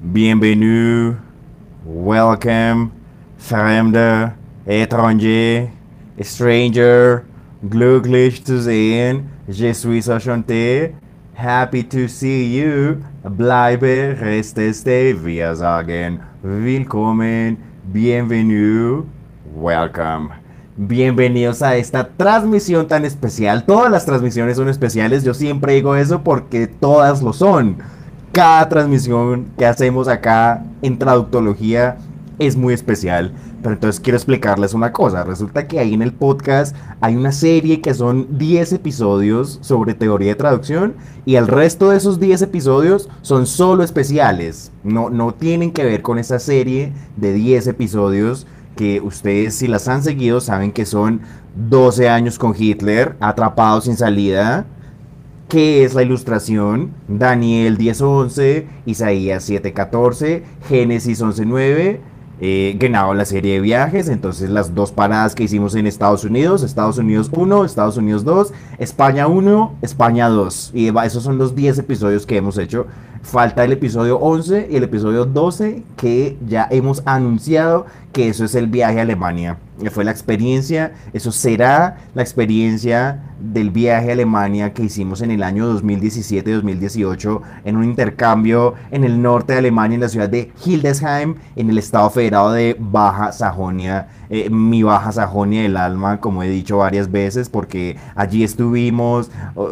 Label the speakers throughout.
Speaker 1: bienvenue, welcome, fremde, étranger, stranger, glücklich zu sehen, je suis enchanté, happy to see you, bleibe, resteste, wir sagen, willkommen, bienvenue, welcome. Bienvenidos a esta transmisión tan especial. Todas las transmisiones son especiales, yo siempre digo eso porque todas lo son. Cada transmisión que hacemos acá en traductología es muy especial. Pero entonces quiero explicarles una cosa. Resulta que ahí en el podcast hay una serie que son 10 episodios sobre teoría de traducción y el resto de esos 10 episodios son solo especiales. No, no tienen que ver con esa serie de 10 episodios que ustedes si las han seguido saben que son 12 años con Hitler, atrapados sin salida, ¿Qué es la ilustración? Daniel 10.11, Isaías 7.14, Génesis 11.9, eh, ganado la serie de viajes, entonces las dos paradas que hicimos en Estados Unidos, Estados Unidos 1, Estados Unidos 2, España 1, España 2. Y esos son los 10 episodios que hemos hecho. Falta el episodio 11 y el episodio 12 que ya hemos anunciado que eso es el viaje a Alemania. Fue la experiencia, eso será la experiencia del viaje a Alemania que hicimos en el año 2017-2018 en un intercambio en el norte de Alemania, en la ciudad de Hildesheim, en el estado federado de Baja Sajonia. Eh, mi Baja Sajonia del alma, como he dicho varias veces, porque allí estuvimos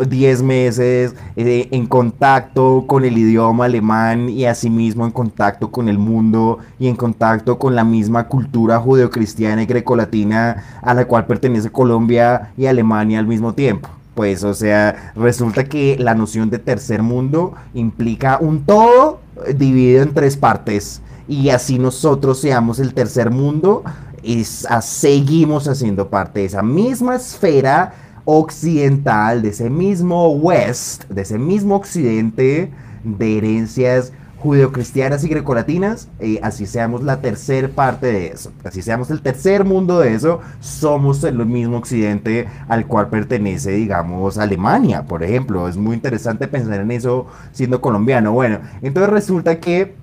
Speaker 1: 10 meses eh, en contacto con el idioma alemán y asimismo en contacto con el mundo y en contacto con la misma cultura judeocristiana y grecolatina a la cual pertenece Colombia y Alemania al mismo tiempo. Pues, o sea, resulta que la noción de tercer mundo implica un todo dividido en tres partes. Y así nosotros seamos el tercer mundo, y seguimos haciendo parte de esa misma esfera occidental, de ese mismo West, de ese mismo occidente de herencias judeocristianas y grecolatinas, así seamos la tercera parte de eso, así seamos el tercer mundo de eso, somos el mismo occidente al cual pertenece, digamos, Alemania, por ejemplo. Es muy interesante pensar en eso siendo colombiano. Bueno, entonces resulta que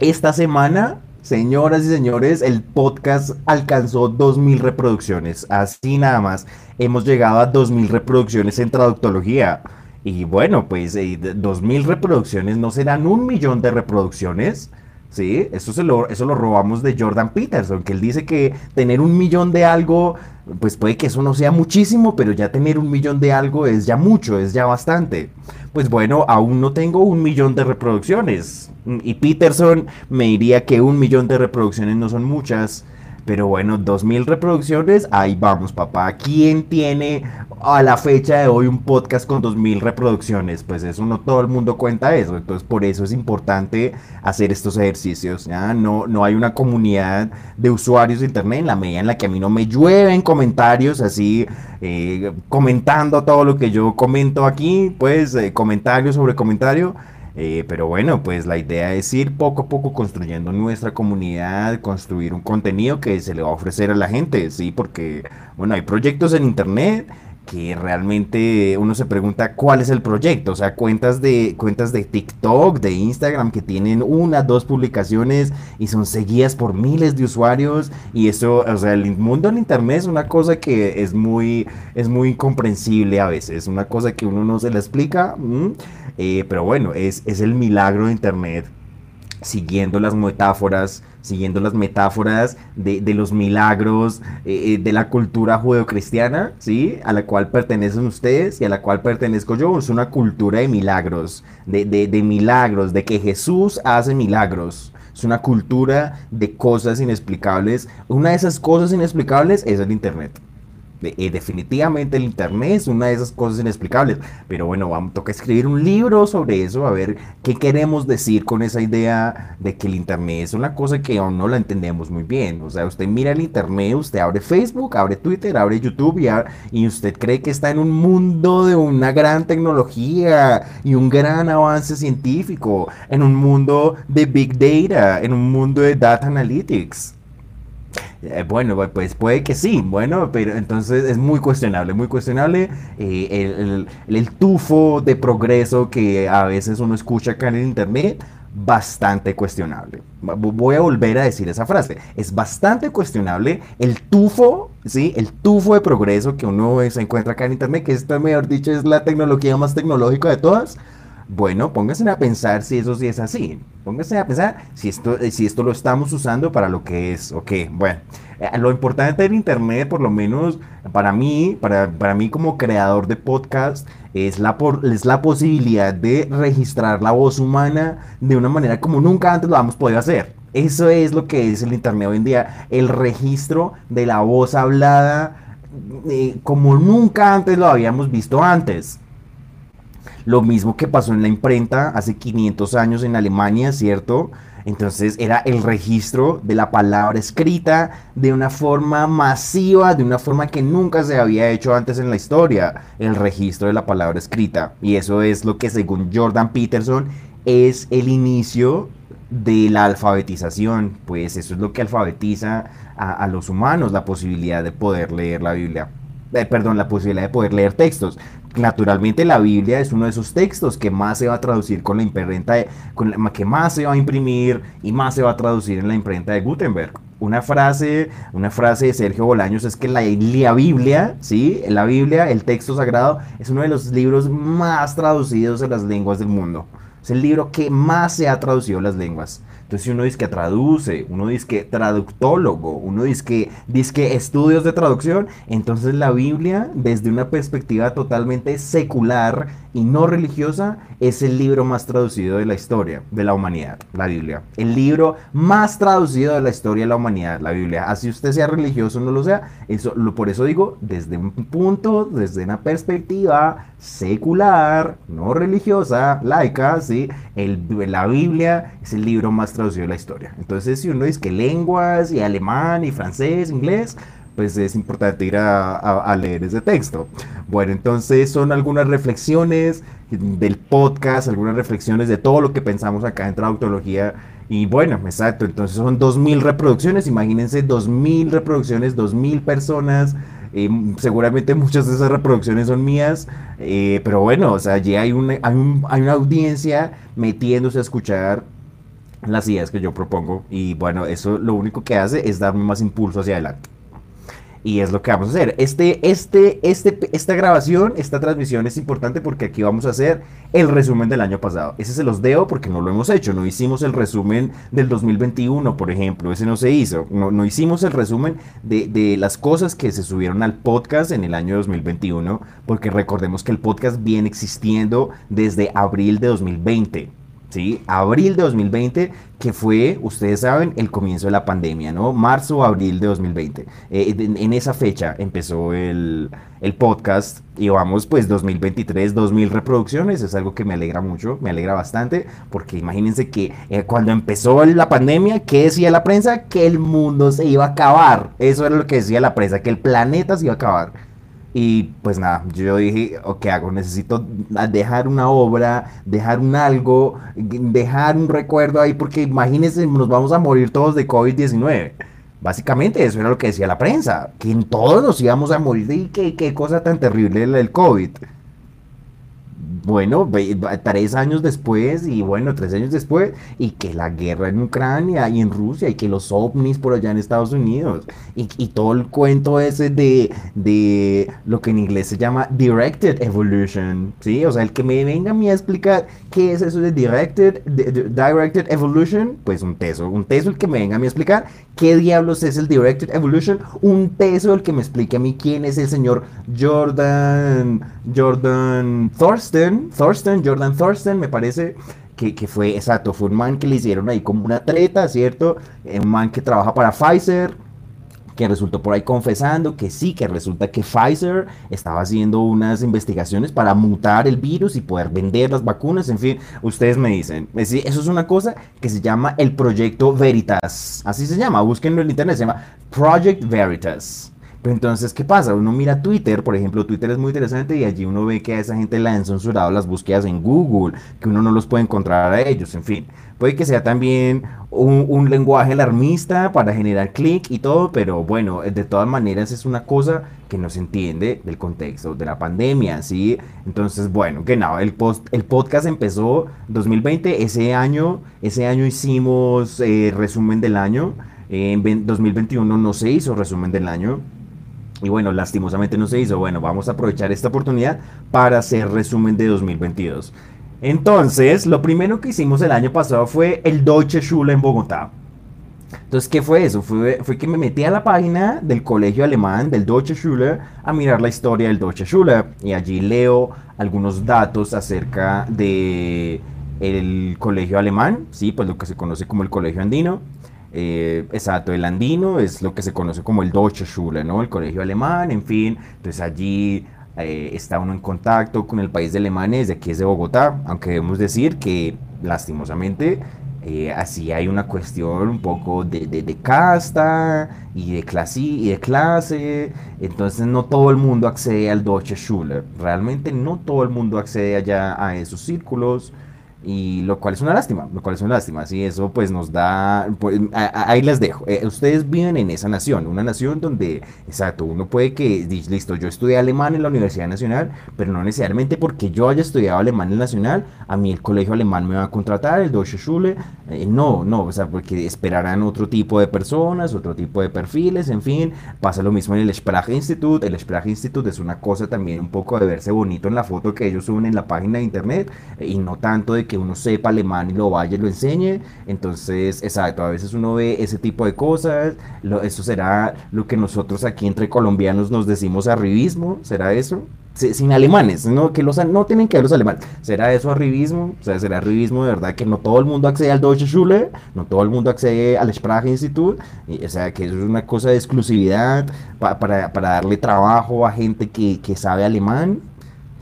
Speaker 1: esta semana Señoras y señores, el podcast alcanzó 2.000 reproducciones. Así nada más. Hemos llegado a 2.000 reproducciones en traductología. Y bueno, pues eh, dos mil reproducciones no serán un millón de reproducciones. ¿Sí? Eso, se lo, eso lo robamos de Jordan Peterson, que él dice que tener un millón de algo, pues puede que eso no sea muchísimo, pero ya tener un millón de algo es ya mucho, es ya bastante. Pues bueno, aún no tengo un millón de reproducciones. Y Peterson me diría que un millón de reproducciones no son muchas. Pero bueno, 2000 reproducciones, ahí vamos, papá. ¿Quién tiene a la fecha de hoy un podcast con 2000 reproducciones? Pues eso no todo el mundo cuenta eso. Entonces, por eso es importante hacer estos ejercicios. ¿ya? No, no hay una comunidad de usuarios de internet en la medida en la que a mí no me llueven comentarios así, eh, comentando todo lo que yo comento aquí, pues eh, comentario sobre comentario eh, pero bueno, pues la idea es ir poco a poco construyendo nuestra comunidad, construir un contenido que se le va a ofrecer a la gente, ¿sí? Porque, bueno, hay proyectos en Internet que realmente uno se pregunta cuál es el proyecto, o sea, cuentas de cuentas de TikTok, de Instagram que tienen una, dos publicaciones y son seguidas por miles de usuarios. Y eso, o sea, el mundo del internet es una cosa que es muy es muy incomprensible a veces, una cosa que uno no se le explica, eh, pero bueno, es, es el milagro de internet siguiendo las metáforas, siguiendo las metáforas de, los milagros eh, eh, de la cultura judeocristiana, ¿sí? A la cual pertenecen ustedes y a la cual pertenezco yo. Es una cultura de milagros, de, de milagros, de que Jesús hace milagros. Es una cultura de cosas inexplicables. Una de esas cosas inexplicables es el Internet. Eh, definitivamente el internet es una de esas cosas inexplicables. Pero bueno, vamos, toca escribir un libro sobre eso, a ver qué queremos decir con esa idea de que el internet es una cosa que aún no la entendemos muy bien. O sea, usted mira el internet, usted abre Facebook, abre Twitter, abre YouTube y, y usted cree que está en un mundo de una gran tecnología y un gran avance científico, en un mundo de big data, en un mundo de data analytics. Eh, bueno, pues puede que sí, bueno, pero entonces es muy cuestionable, muy cuestionable eh, el, tufo de progreso que a veces uno escucha acá en el internet. bastante cuestionable. Voy a volver a decir esa frase. Es bastante cuestionable el tufo, ¿sí? El tufo de progreso que uno se encuentra acá en Internet, que esto, mejor dicho, es la tecnología más tecnológica de todas. Bueno, pónganse a pensar si eso sí es así. Pónganse a pensar si esto, si esto lo estamos usando para lo que es. Ok, bueno. Eh, lo importante del Internet, por lo menos para mí, para, para mí como creador de podcast, es la, es la posibilidad de registrar la voz humana de una manera como nunca antes lo hemos podido hacer. Eso es lo que es el Internet hoy en día, el registro de la voz hablada eh, como nunca antes lo habíamos visto antes. Lo mismo que pasó en la imprenta hace 500 años en Alemania, ¿cierto? Entonces era el registro de la palabra escrita de una forma masiva, de una forma que nunca se había hecho antes en la historia, el registro de la palabra escrita. Y eso es lo que según Jordan Peterson es el inicio de la alfabetización, pues eso es lo que alfabetiza a, los humanos, la posibilidad de poder leer la Biblia. Eh, perdón, la posibilidad de poder leer textos. Naturalmente la Biblia es uno de esos textos que más se va a traducir con la imprenta, de, con que más se va a imprimir y más se va a traducir en la imprenta de Gutenberg. Una frase, una frase de Sergio Bolaños es que la, la Biblia, ¿sí? La Biblia, el texto sagrado, es uno de los libros más traducidos en las lenguas del mundo. Es el libro que más se ha traducido en las lenguas. Entonces, uno dice que traduce, uno dice que traductólogo, uno dice que, dice que estudios de traducción, entonces la Biblia, desde una perspectiva totalmente secular y no religiosa, es el libro más traducido de la historia de la humanidad, la Biblia. El libro más traducido de la historia de la humanidad, la Biblia. Así usted sea religioso o no lo sea, eso, lo, por eso digo, desde un punto, desde una perspectiva secular, no religiosa, laica, ¿sí? El, la Biblia es el libro más traducido de la historia. Entonces, si uno dice que lenguas y alemán y francés, inglés, pues es importante ir a, leer ese texto. Bueno, entonces son algunas reflexiones del podcast, algunas reflexiones de todo lo que pensamos acá en Traductología. Y bueno, exacto, entonces son 2.000 reproducciones, imagínense 2.000 reproducciones, 2.000 personas. Eh, seguramente muchas de esas reproducciones son mías, eh, pero bueno, o sea, allí hay una, hay, hay una audiencia metiéndose a escuchar las ideas que yo propongo y bueno, eso lo único que hace es darme más impulso hacia adelante. Y es lo que vamos a hacer. Este, este, este, esta grabación, esta transmisión es importante porque aquí vamos a hacer el resumen del año pasado. Ese se los debo porque no lo hemos hecho. No hicimos el resumen del 2021, por ejemplo. Ese no se hizo. No, no hicimos el resumen de, de las cosas que se subieron al podcast en el año 2021 porque recordemos que el podcast viene existiendo desde abril de 2020. ¿Sí? Abril de 2020, que fue, ustedes saben, el comienzo de la pandemia, ¿no? Marzo o abril de 2020. Eh, en, esa fecha empezó el, podcast y vamos pues 2023, 2000 reproducciones, es algo que me alegra mucho, me alegra bastante, porque imagínense que eh, cuando empezó la pandemia, ¿qué decía la prensa? Que el mundo se iba a acabar. Eso era lo que decía la prensa, que el planeta se iba a acabar. Y pues nada, yo dije, ¿qué hago? Necesito dejar una obra, dejar un algo, dejar un recuerdo ahí, porque imagínense, nos vamos a morir todos de COVID-19. Básicamente eso era lo que decía la prensa, que en todos nos íbamos a morir y qué, qué cosa tan terrible el COVID bueno, tres años después y bueno, tres años después, y que la guerra en Ucrania y en Rusia y que los ovnis por allá en Estados Unidos y, todo el cuento ese de, de lo que en inglés se llama Directed Evolution, ¿sí? O sea, el que me venga a mí a explicar qué es eso de Directed, directed Evolution, pues un teso, un teso el que me venga a mí a explicar qué diablos es el Directed Evolution, un teso el que me explique a mí quién es el señor Jordan, Jordan Thorsten, Thorsten, Jordan Thorsten, me parece que, fue, exacto, fue un man que le hicieron ahí como una treta, ¿cierto? Eh, un man que trabaja para Pfizer, que resultó por ahí confesando que sí, que resulta que Pfizer estaba haciendo unas investigaciones para mutar el virus y poder vender las vacunas, en fin, ustedes me dicen, eso es una cosa que se llama el proyecto Veritas, así se llama, búsquenlo en internet, se llama Project Veritas entonces, ¿qué pasa? Uno mira Twitter, por ejemplo, Twitter es muy interesante y allí uno ve que a esa gente le han censurado las búsquedas en Google, que uno no los puede encontrar a ellos, en fin. Puede que sea también un, lenguaje alarmista para generar clic y todo, pero bueno, de todas maneras es una cosa que no se entiende del contexto de la pandemia, ¿sí? Entonces, bueno, que no, el, post, el podcast empezó 2020, ese año, ese año hicimos eh, resumen del año, en 2021 no se hizo resumen del año, y bueno, lastimosamente no se hizo. Bueno, vamos a aprovechar esta oportunidad para hacer resumen de 2022. Entonces, lo primero que hicimos el año pasado fue el Deutsche Schule en Bogotá. Entonces, ¿qué fue eso? Fue, fue que me metí a la página del colegio alemán, del Deutsche Schule, a mirar la historia del Deutsche Schule. Y allí leo algunos datos acerca de el colegio alemán, sí, pues lo que se conoce como el colegio andino. Eh, exacto, el andino es lo que se conoce como el Deutsche Schule, ¿no? El colegio alemán, en fin. Entonces allí eh, está uno en contacto con el país de Alemania desde aquí es de Bogotá, aunque debemos decir que lastimosamente eh, así hay una cuestión un poco de, de, casta y de, clase, y de clase, entonces no todo el mundo accede al Deutsche Schule, realmente no todo el mundo accede allá a esos círculos y lo cual es una lástima, lo cual es una lástima, así eso pues nos da, pues, ahí les dejo, eh, ustedes viven en esa nación, una nación donde, exacto, uno puede que, listo, yo estudié alemán en la Universidad Nacional, pero no necesariamente porque yo haya estudiado alemán en el Nacional, a mí el colegio alemán me va a contratar, el Deutsche Schule, eh, no, no, o sea, porque esperarán otro tipo de personas, otro tipo de perfiles, en fin, pasa lo mismo en el Sprache Institute, el Sprache Institute es una cosa también un poco de verse bonito en la foto que ellos suben en la página de internet, eh, y no tanto de que uno sepa alemán y lo vaya y lo enseñe. Entonces, exacto, a veces uno ve ese tipo de cosas. eso será lo que nosotros aquí entre colombianos nos decimos arribismo, ¿será eso? sin alemanes, no, que los, no tienen que ver los alemanes. ¿Será eso arribismo? O sea, será arribismo de verdad que no todo el mundo accede al Deutsche Schule, no todo el mundo accede al Sprache Institut, o sea, que eso es una cosa de exclusividad para, para, darle trabajo a gente que, que sabe alemán.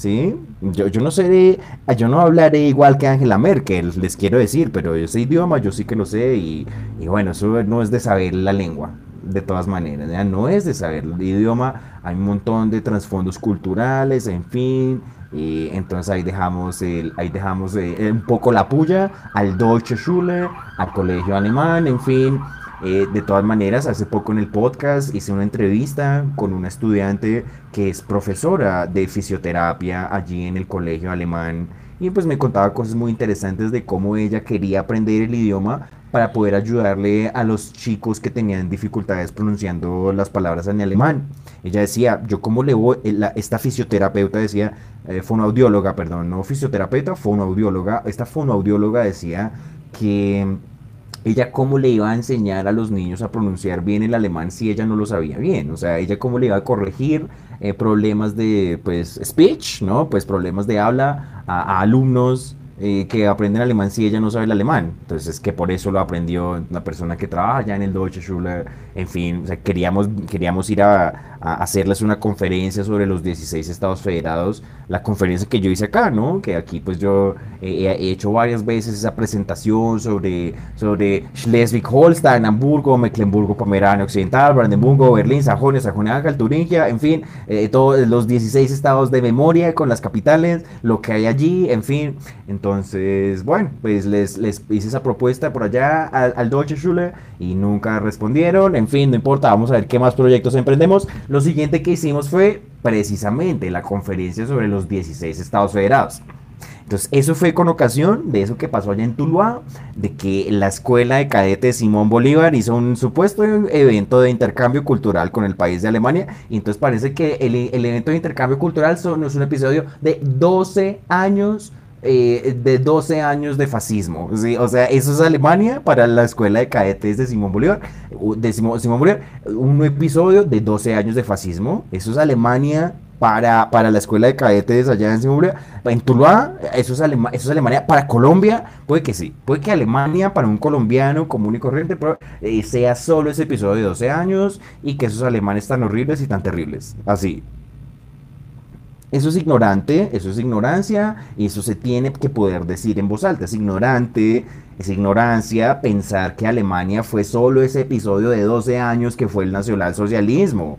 Speaker 1: ¿Sí? Yo, yo no sé, yo no hablaré igual que Angela Merkel, les quiero decir, pero ese idioma yo sí que lo sé y, y bueno, eso no es de saber la lengua, de todas maneras, no es de saber el idioma, hay un montón de trasfondos culturales, en fin, y entonces ahí dejamos, el, ahí dejamos eh, un poco la puya al Deutsche Schule, al colegio alemán, en fin, eh, de todas maneras, hace poco en el podcast hice una entrevista con una estudiante que es profesora de fisioterapia allí en el colegio alemán y pues me contaba cosas muy interesantes de cómo ella quería aprender el idioma para poder ayudarle a los chicos que tenían dificultades pronunciando las palabras en alemán. Ella decía, yo como le voy, eh, esta fisioterapeuta decía, eh, fonoaudióloga, perdón, no fisioterapeuta, fonoaudióloga, esta fonoaudióloga decía que ella cómo le iba a enseñar a los niños a pronunciar bien el alemán si ella no lo sabía bien, o sea, ella cómo le iba a corregir eh, problemas de, pues, speech, ¿no? Pues problemas de habla a, alumnos eh, que aprenden alemán si ella no sabe el alemán. Entonces, que por eso lo aprendió la persona que trabaja ya en el Deutsche Schule. En fin, o sea, queríamos, queríamos ir a, hacerles una conferencia sobre los 16 estados federados, la conferencia que yo hice acá, ¿no? Que aquí pues yo he hecho varias veces esa presentación sobre, sobre Schleswig-Holstein, Hamburgo, Mecklenburgo, Pomerania Occidental, Brandenburgo, Berlín, Sajonia, Sajonia-Anhalt, Turingia, en fin, eh, todos los 16 estados de memoria con las capitales, lo que hay allí, en fin. Entonces, bueno, pues les, les hice esa propuesta por allá al, al Deutsche Schule y nunca respondieron, en fin, no importa, vamos a ver qué más proyectos emprendemos. Lo siguiente que hicimos fue precisamente la conferencia sobre los 16 estados federados. Entonces, eso fue con ocasión de eso que pasó allá en Tuluá, de que la escuela de cadetes Simón Bolívar hizo un supuesto evento de intercambio cultural con el país de Alemania. Y entonces parece que el, evento de intercambio cultural son, es un episodio de 12 años eh, de 12 años de fascismo. O sea, eso es Alemania para la escuela de cadetes de Simón Bolívar. De Simón, Bolívar, un episodio de 12 años de fascismo. Eso es Alemania para, para la escuela de cadetes allá en Simón Bolívar. En Tuluá, eso es, eso es Alemania. Para Colombia, puede que sí. Puede que Alemania, para un colombiano común y corriente, eh, sea solo ese episodio de 12 años y que esos alemanes tan horribles y tan terribles. Así. Eso es ignorante, eso es ignorancia y eso se tiene que poder decir en voz alta. Es ignorante, es ignorancia pensar que Alemania fue solo ese episodio de 12 años que fue el nacionalsocialismo.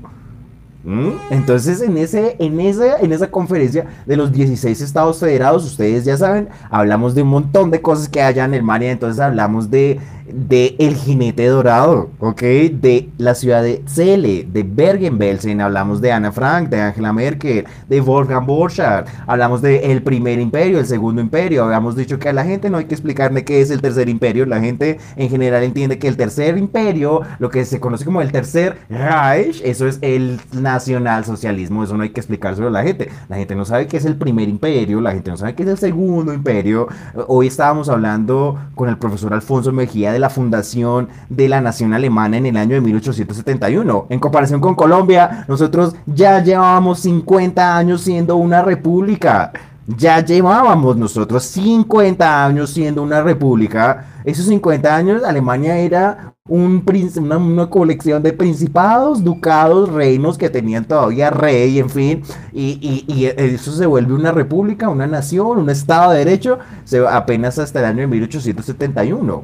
Speaker 1: ¿Mm? Entonces, en, ese, en, esa, en esa conferencia de los 16 estados federados, ustedes ya saben, hablamos de un montón de cosas que hay en Alemania. Entonces, hablamos de, de El Jinete Dorado, ¿ok? De la ciudad de Celle, de Bergen-Belsen, hablamos de Ana Frank, de Angela Merkel, de Wolfgang Borchardt, hablamos de el primer imperio, el segundo imperio, habíamos dicho que a la gente no hay que explicarle qué es el tercer imperio, la gente en general entiende que el tercer imperio, lo que se conoce como el tercer Reich, eso es el nacionalsocialismo, eso no hay que explicárselo a la gente, la gente no sabe qué es el primer imperio, la gente no sabe qué es el segundo imperio, hoy estábamos hablando con el profesor Alfonso Mejía de la fundación de la nación alemana en el año de 1871. En comparación con Colombia, nosotros ya llevábamos 50 años siendo una república. Ya llevábamos nosotros 50 años siendo una república. Esos 50 años Alemania era un una, colección de principados, ducados, reinos que tenían todavía rey, en fin. Y, y, eso se vuelve una república, una nación, un estado de derecho, se, apenas hasta el año de 1871.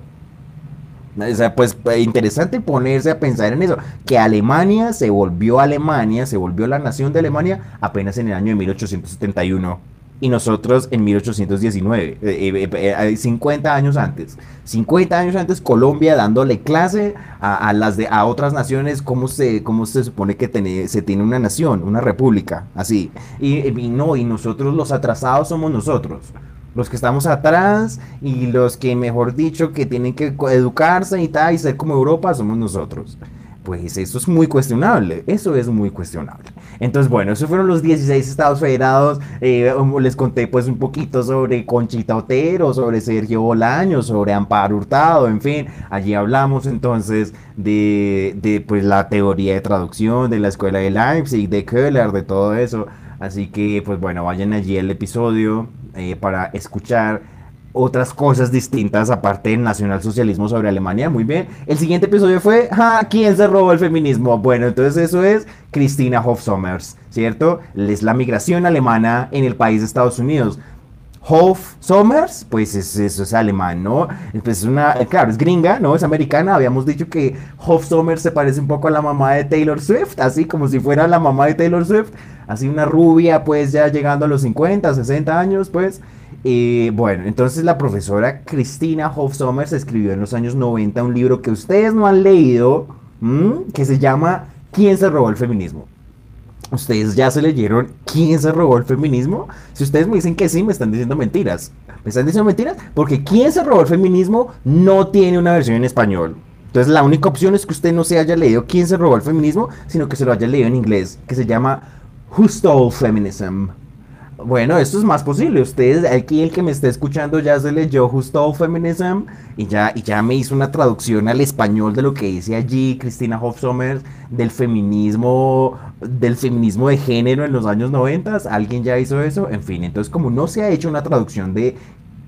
Speaker 1: O sea, pues eh, interesante ponerse a pensar en eso, que Alemania se volvió Alemania, se volvió la nación de Alemania apenas en el año de 1871 y nosotros en 1819, 50 eh, eh, años antes. 50 años antes Colombia dándole clase a, las de, a otras naciones cómo se, cómo se supone que se tiene una nación, una república, así. Y, y y nosotros los atrasados somos nosotros los que estamos atrás y los que, mejor dicho, que tienen que educarse y tal y ser como Europa somos nosotros. Pues eso es muy cuestionable, eso es muy cuestionable. Entonces, bueno, esos fueron los 16 estados federados. Eh, les conté pues un poquito sobre Conchita Otero, sobre Sergio Bolaño, sobre Amparo Hurtado, en fin. Allí hablamos entonces de, de pues la teoría de traducción de la escuela de Leipzig, de Köhler, de todo eso. Así que, pues bueno, vayan allí al episodio eh, para escuchar otras cosas distintas aparte del nacionalsocialismo sobre Alemania. Muy bien. El siguiente episodio fue ¿Quién se robó el feminismo? Bueno, entonces eso es Christina Hofsommers, ¿cierto? Es la migración alemana en el país de Estados Unidos. Hof Sommers, pues eso es alemán, ¿no? Pues es una, claro, es gringa, ¿no? Es americana. Habíamos dicho que Hof Sommers se parece un poco a la mamá de Taylor Swift, así como si fuera la mamá de Taylor Swift, así una rubia, pues ya llegando a los 50, 60 años, pues. Bueno, entonces la profesora Cristina Hof Sommers escribió en los años 90 un libro que ustedes no han leído, que se llama ¿Quién se robó el feminismo? ¿Ustedes ya se leyeron quién se robó el feminismo? Si ustedes me dicen que sí, me están diciendo mentiras. ¿Me están diciendo mentiras? Porque quién se robó el feminismo no tiene una versión en español. Entonces la única opción es que usted no se haya leído quién se robó el feminismo, sino que se lo haya leído en inglés, que se llama Who Stole Feminism. Bueno, esto es más posible. Ustedes, aquí el que me está escuchando ya se leyó Justo Feminism y ya, y ya me hizo una traducción al español de lo que dice allí Cristina Hofsommer del feminismo, del feminismo de género en los años 90. ¿Alguien ya hizo eso? En fin, entonces como no se ha hecho una traducción de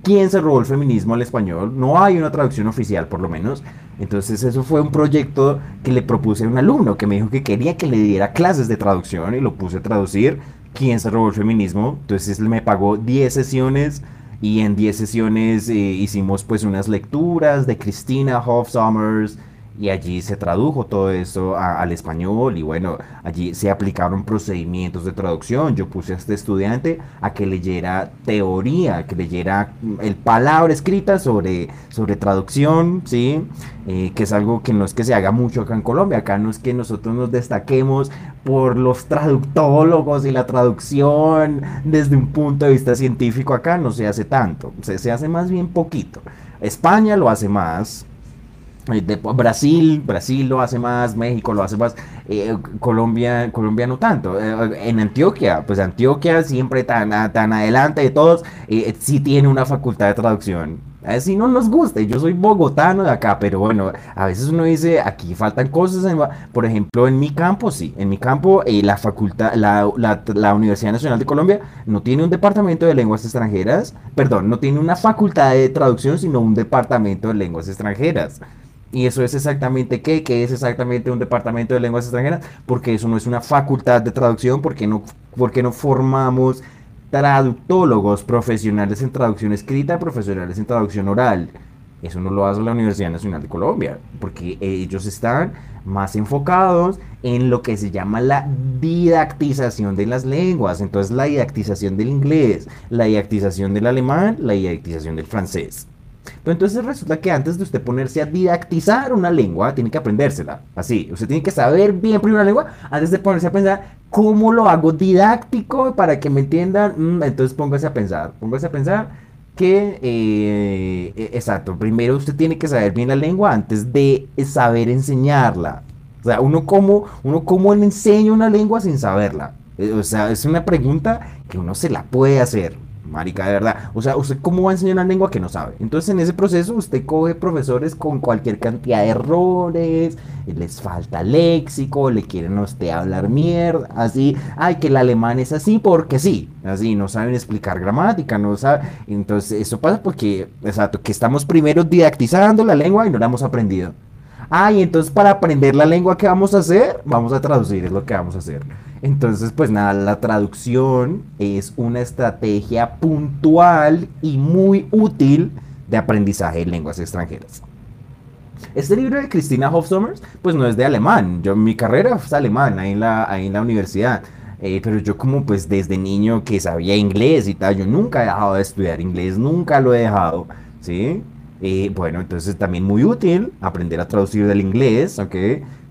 Speaker 1: quién se robó el feminismo al español, no hay una traducción oficial por lo menos. Entonces eso fue un proyecto que le propuse a un alumno que me dijo que quería que le diera clases de traducción y lo puse a traducir quién se robó el feminismo. Entonces me pagó 10 sesiones y en 10 sesiones eh, hicimos pues unas lecturas de Cristina Hoff Sommers y allí se tradujo todo eso al español y bueno, allí se aplicaron procedimientos de traducción. Yo puse a este estudiante a que leyera teoría, que leyera el palabra escrita sobre, sobre traducción, ¿sí? Eh, que es algo que no es que se haga mucho acá en Colombia, acá no es que nosotros nos destaquemos por los traductólogos y la traducción desde un punto de vista científico, acá no se hace tanto, se, se hace más bien poquito. España lo hace más, Brasil, Brasil lo hace más, México lo hace más, eh, Colombia, Colombia no tanto. Eh, en Antioquia, pues Antioquia siempre tan, tan adelante de todos, sí tiene una facultad de traducción. Así no nos gusta, yo soy bogotano de acá, pero bueno, a veces uno dice, aquí faltan cosas, por ejemplo, en mi campo, sí, en mi campo, la facultad, la, la Universidad Nacional de Colombia no tiene un departamento de lenguas extranjeras, perdón, no tiene una facultad de traducción, sino un departamento de lenguas extranjeras. Y eso es exactamente qué, que es exactamente un departamento de lenguas extranjeras, porque eso no es una facultad de traducción, porque no, porque no formamos traductólogos profesionales en traducción escrita, profesionales en traducción oral. Eso no lo hace la Universidad Nacional de Colombia, porque ellos están más enfocados en lo que se llama la didactización de las lenguas. Entonces la didactización del inglés, la didactización del alemán, la didactización del francés. Pero entonces resulta que antes de usted ponerse a didactizar una lengua, tiene que aprendérsela. Así, usted tiene que saber bien primero una lengua antes de ponerse a pensar cómo lo hago didáctico para que me entiendan. Mm, entonces póngase a pensar, póngase a pensar que, eh, eh, exacto, primero usted tiene que saber bien la lengua antes de saber enseñarla. O sea, uno cómo, uno cómo le enseña una lengua sin saberla. Eh, o sea, es una pregunta que uno se la puede hacer. Marica, de verdad. O sea, ¿usted cómo va a enseñar una lengua que no sabe? Entonces, en ese proceso, usted coge profesores con cualquier cantidad de errores, les falta léxico, le quieren a usted hablar mierda, así. Ay, que el alemán es así porque sí. Así, no saben explicar gramática, no saben. Entonces, eso pasa porque, exacto, que estamos primero didactizando la lengua y no la hemos aprendido. Ah, y entonces para aprender la lengua, ¿qué vamos a hacer? Vamos a traducir, es lo que vamos a hacer. Entonces, pues nada, la traducción es una estrategia puntual y muy útil de aprendizaje de lenguas extranjeras. Este libro de Cristina Hofsommers, pues no es de alemán. Yo, mi carrera es alemán ahí en la, ahí en la universidad. Eh, pero yo como pues desde niño que sabía inglés y tal, yo nunca he dejado de estudiar inglés, nunca lo he dejado, ¿sí? Eh, bueno, entonces también muy útil aprender a traducir del inglés, ¿ok?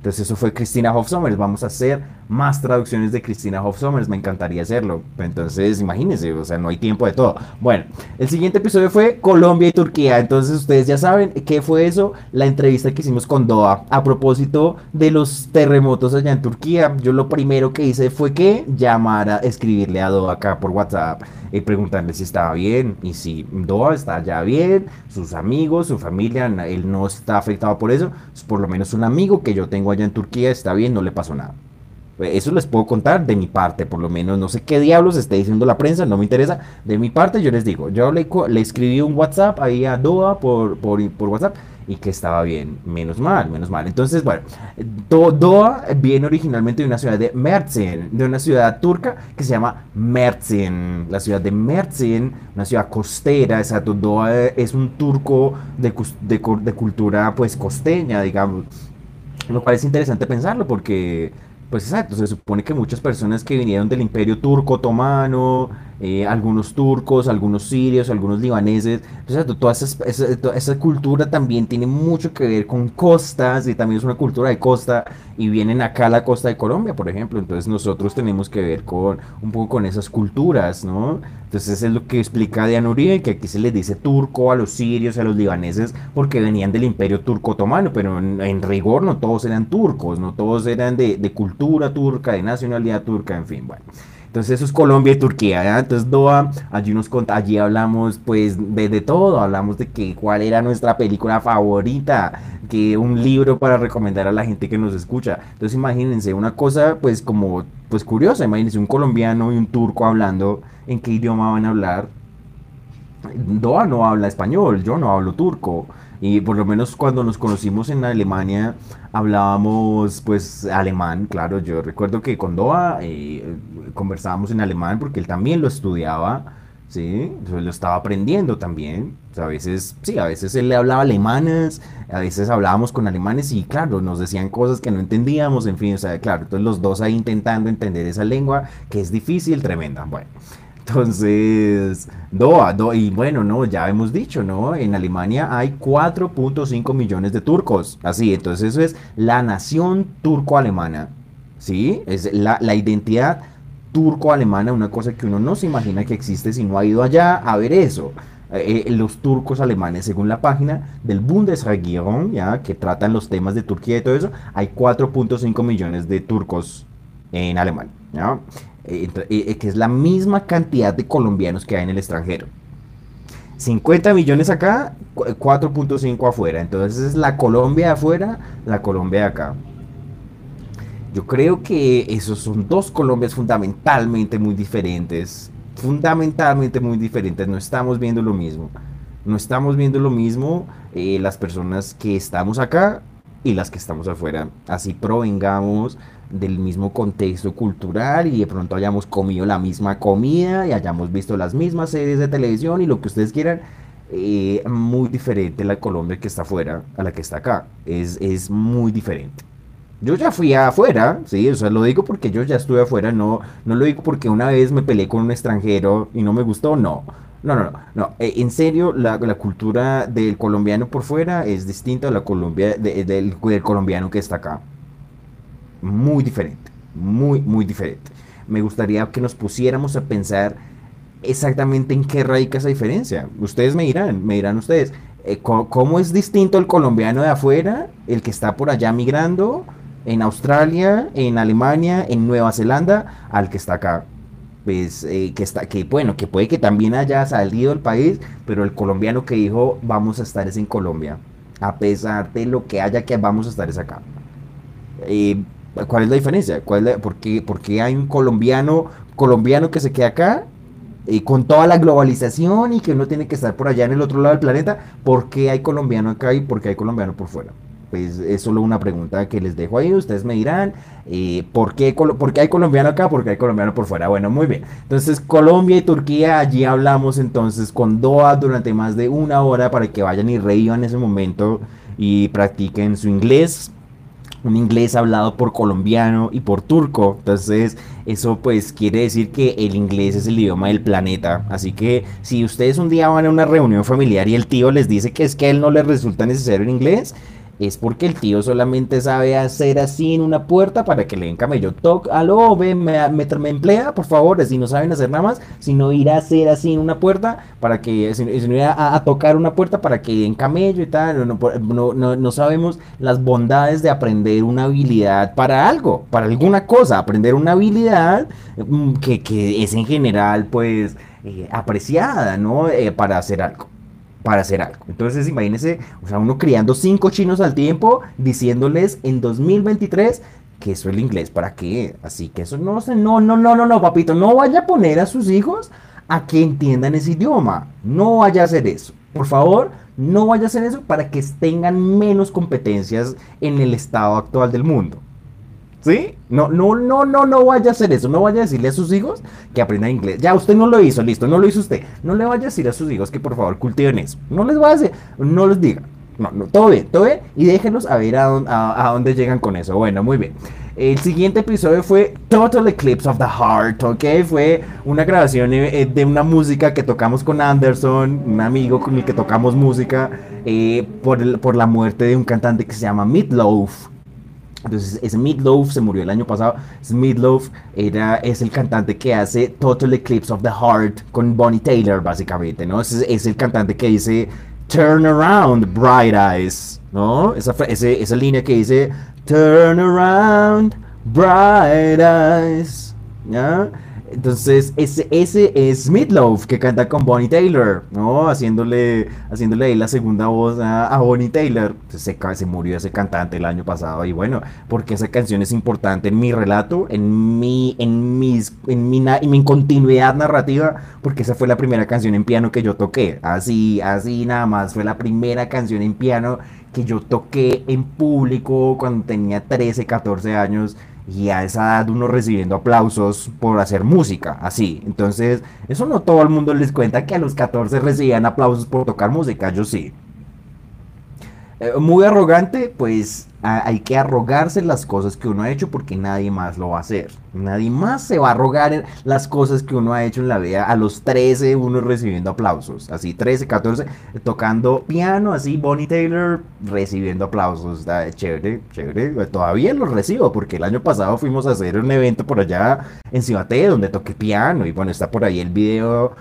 Speaker 1: Entonces eso fue Cristina Hofsommers. Vamos a hacer más traducciones de Cristina Hofsommers. Me encantaría hacerlo. Entonces imagínense, o sea, no hay tiempo de todo. Bueno, el siguiente episodio fue Colombia y Turquía. Entonces ustedes ya saben qué fue eso. La entrevista que hicimos con Doha a propósito de los terremotos allá en Turquía. Yo lo primero que hice fue que llamar a escribirle a Doha acá por WhatsApp y preguntarle si estaba bien y si Doha está ya bien, sus amigos, su familia, él no está afectado por eso, por lo menos un amigo que yo tengo allá en Turquía está bien, no le pasó nada. Eso les puedo contar de mi parte, por lo menos. No sé qué diablos esté diciendo la prensa, no me interesa. De mi parte, yo les digo, yo le, escribí un WhatsApp ahí a Doha por, por, por WhatsApp y que estaba bien. Menos mal, menos mal. Entonces, bueno, Doha viene originalmente de una ciudad de Mersin, de una ciudad turca que se llama Mersin. La ciudad de Mersin, una ciudad costera, exacto. Doha es un turco de cultura pues costeña, digamos. Lo cual es interesante pensarlo porque pues exacto, se supone que muchas personas que vinieron del imperio turco otomano, eh, algunos turcos, algunos sirios, algunos libaneses. Entonces, toda esa, cultura también tiene mucho que ver con costas y también es una cultura de costa y vienen acá a la costa de Colombia, por ejemplo. Entonces nosotros tenemos que ver con un poco con esas culturas, ¿no? Entonces es lo que explica Diana Uribe, que aquí se les dice turco a los sirios, a los libaneses, porque venían del imperio turco otomano, pero en, rigor no todos eran turcos, no todos eran de, de cultura turca, de nacionalidad turca, en fin, bueno. Entonces eso es Colombia y Turquía, Entonces Doha, allí nos allí hablamos pues de, todo, hablamos de que cuál era nuestra película favorita, que un libro para recomendar a la gente que nos escucha. Entonces imagínense una cosa pues como pues curiosa, imagínense un colombiano y un turco hablando, ¿en qué idioma van a hablar? Doha no habla español, yo no hablo turco. Y por lo menos cuando nos conocimos en Alemania hablábamos pues alemán, claro, yo recuerdo que con Doha eh, conversábamos en alemán porque él también lo estudiaba, ¿sí? lo estaba aprendiendo también. a veces, sí, a veces él le hablaba alemanes, a veces hablábamos con alemanes y claro, nos decían cosas que no entendíamos, en fin, o sea, claro, entonces los dos ahí intentando entender esa lengua que es difícil, tremenda. Bueno. Entonces, Doha, y bueno, no, ya hemos dicho, ¿no? En Alemania hay 4.5 millones de turcos. Así, entonces eso es la nación turco-alemana. ¿Sí? Es la, identidad turco-alemana, una cosa que uno no se imagina que existe si no ha ido allá a ver eso. Eh, eh, los turcos alemanes, según la página del Bundesregierung, ya que tratan los temas de Turquía y todo eso, hay 4.5 millones de turcos en Alemania. ¿ya? Que es la misma cantidad de colombianos que hay en el extranjero. 50 millones acá, 4.5 afuera. Entonces es la Colombia de afuera, la Colombia acá. Yo creo que esos son dos Colombias fundamentalmente muy diferentes. Fundamentalmente muy diferentes. No estamos viendo lo mismo. No estamos viendo lo mismo eh, las personas que estamos acá y las que estamos afuera. Así provengamos del mismo contexto cultural y de pronto hayamos comido la misma comida y hayamos visto las mismas series de televisión y lo que ustedes quieran, eh, muy diferente la Colombia que está afuera a la que está acá. Es, es muy diferente. Yo ya fui afuera, sí, o sea, lo digo porque yo ya estuve afuera, no, no lo digo porque una vez me peleé con un extranjero y no me gustó, no. No, no, no, no. Eh, en serio, la, cultura del colombiano por fuera es distinta a la Colombia, de- del, colombiano que está acá. Muy diferente, muy, muy diferente. Me gustaría que nos pusiéramos a pensar exactamente en qué radica esa diferencia. Ustedes me dirán, me dirán ustedes, eh, co- ¿cómo es distinto el colombiano de afuera, el que está por allá migrando, en Australia, en Alemania, en Nueva Zelanda, al que está acá? Pues eh, que está, que bueno, que puede que también haya salido del país, pero el colombiano que dijo vamos a estar es en Colombia, a pesar de lo que haya que vamos a estar es acá. Eh, ¿cuál es la diferencia? ¿Cuál es la- por qué, hay un colombiano, colombiano que se queda acá eh, con toda la globalización y que uno tiene que estar por allá en el otro lado del planeta? ¿Por qué hay colombiano acá y por qué hay colombiano por fuera? Pues es solo una pregunta que les dejo ahí, ustedes me dirán, eh, ¿por qué, por qué hay colombiano acá? ¿Por qué hay colombiano por fuera? Bueno, muy bien. Entonces, Colombia y Turquía, allí hablamos entonces con Doha durante más de una hora para que vayan y reíban ese momento y practiquen su inglés un inglés hablado por colombiano y por turco. Entonces, eso pues quiere decir que el inglés es el idioma del planeta. Así que si ustedes un día van a una reunión familiar y el tío les dice que es que a él no le resulta necesario el inglés, es porque el tío solamente sabe hacer así en una puerta para que le den camello. Toc, aló, ve, me, me, emplea, por favor. Si no saben hacer nada más, sino ir a hacer así en una puerta para que, no ir a, tocar una puerta para que den camello y tal. No, no, no, sabemos las bondades de aprender una habilidad para algo, para alguna cosa. Aprender una habilidad mm, que, que es en general, pues, eh, apreciada, ¿no? Eh, para hacer algo para hacer algo. Entonces, imagínense, o sea, uno criando cinco chinos al tiempo, diciéndoles en 2023 que eso es el inglés, ¿para qué? Así que eso no se, no, no, no, no, no, papito, no vaya a poner a sus hijos a que entiendan ese idioma. No vaya a hacer eso. Por favor, no vaya a hacer eso para que tengan menos competencias en el estado actual del mundo. ¿Sí? No, no, no, no, no vaya a hacer eso. No vaya a decirle a sus hijos que aprendan inglés. Ya, usted no lo hizo, listo, no lo hizo usted. No le vaya a decir a sus hijos que por favor cultiven eso. No les vaya a decir, no les diga. No, no, todo bien, todo bien. Y déjenlos a ver a, dónde- llegan con eso. Bueno, muy bien. El siguiente episodio fue Total Eclipse of the Heart, ¿ok? Fue una grabación eh, de una música que tocamos con Anderson, un amigo con el que tocamos música, eh, por, el- por la muerte de un cantante que se llama Meatloaf. Entonces, ese Meatloaf se murió el año pasado. Ese Meatloaf era, es el cantante que hace Total Eclipse of the Heart con Bonnie Taylor, básicamente, ¿no? Es, es el cantante que dice Turn Around, Bright Eyes, ¿no? Esa, ese- esa línea que dice Turn Around, Bright Eyes, ¿ya? Entonces, ese, ese es Meatloaf que canta con Bonnie Taylor, ¿no? Haciéndole, haciéndole ahí la segunda voz a, a Bonnie Taylor. Se, ca- se murió ese cantante el año pasado y bueno, porque esa canción es importante en mi relato, en mi, en mis, en mi, en mi continuidad narrativa, porque esa fue la primera canción en piano que yo toqué. Así, así nada más, fue la primera canción en piano que yo toqué en público cuando tenía 13, 14 años y a esa edad uno recibiendo aplausos por hacer música, así. Entonces, eso no todo el mundo les cuenta que a los 14 recibían aplausos por tocar música, yo sí. Eh, muy arrogante, pues hay que arrogarse las cosas que uno ha hecho porque nadie más lo va a hacer. Nadie más se va a arrogar las cosas que uno ha hecho en la vida. A los 13 uno recibiendo aplausos. Así 13, 14, tocando piano, así Bonnie Taylor recibiendo aplausos. Está chévere, chévere. Todavía los recibo porque el año pasado fuimos a hacer un evento por allá en Cibaté donde toqué piano. Y bueno, está por ahí el video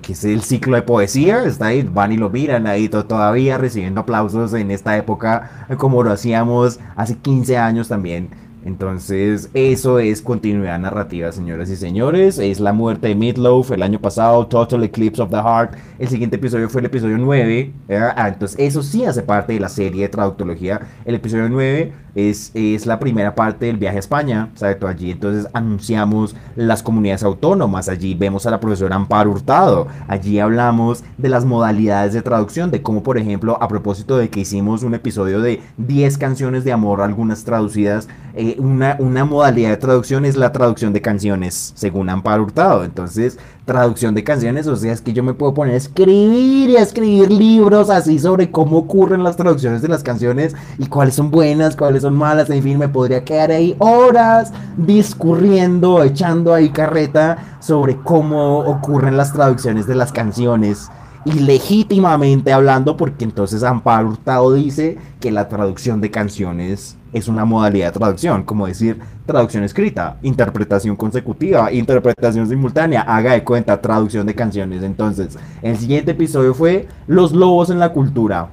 Speaker 1: que, es el ciclo de poesía, está ahí, van y lo miran ahí to- todavía recibiendo aplausos en esta época, como lo hacíamos hace 15 años también. Entonces, eso es continuidad narrativa, señoras y señores. Es la muerte de Meatloaf el año pasado, Total Eclipse of the Heart. El siguiente episodio fue el episodio 9. ¿eh? Ah, entonces, eso sí hace parte de la serie de traductología. El episodio 9 es, es la primera parte del viaje a España. Allí entonces anunciamos las comunidades autónomas. Allí vemos a la profesora Amparo Hurtado. Allí hablamos de las modalidades de traducción, de cómo, por ejemplo, a propósito de que hicimos un episodio de 10 canciones de amor, algunas traducidas, eh, una, una modalidad de traducción es la traducción de canciones, según Amparo Hurtado. Entonces, traducción de canciones, o sea, es que yo me puedo poner a escribir y a escribir libros así sobre cómo ocurren las traducciones de las canciones y cuáles son buenas, cuáles son malas, en fin, me podría quedar ahí horas discurriendo, echando ahí carreta sobre cómo ocurren las traducciones de las canciones y legítimamente hablando, porque entonces Amparo Hurtado dice que la traducción de canciones es una modalidad de traducción, como decir traducción escrita, interpretación consecutiva, interpretación simultánea, haga de cuenta, traducción de canciones. Entonces, el siguiente episodio fue Los lobos en la cultura.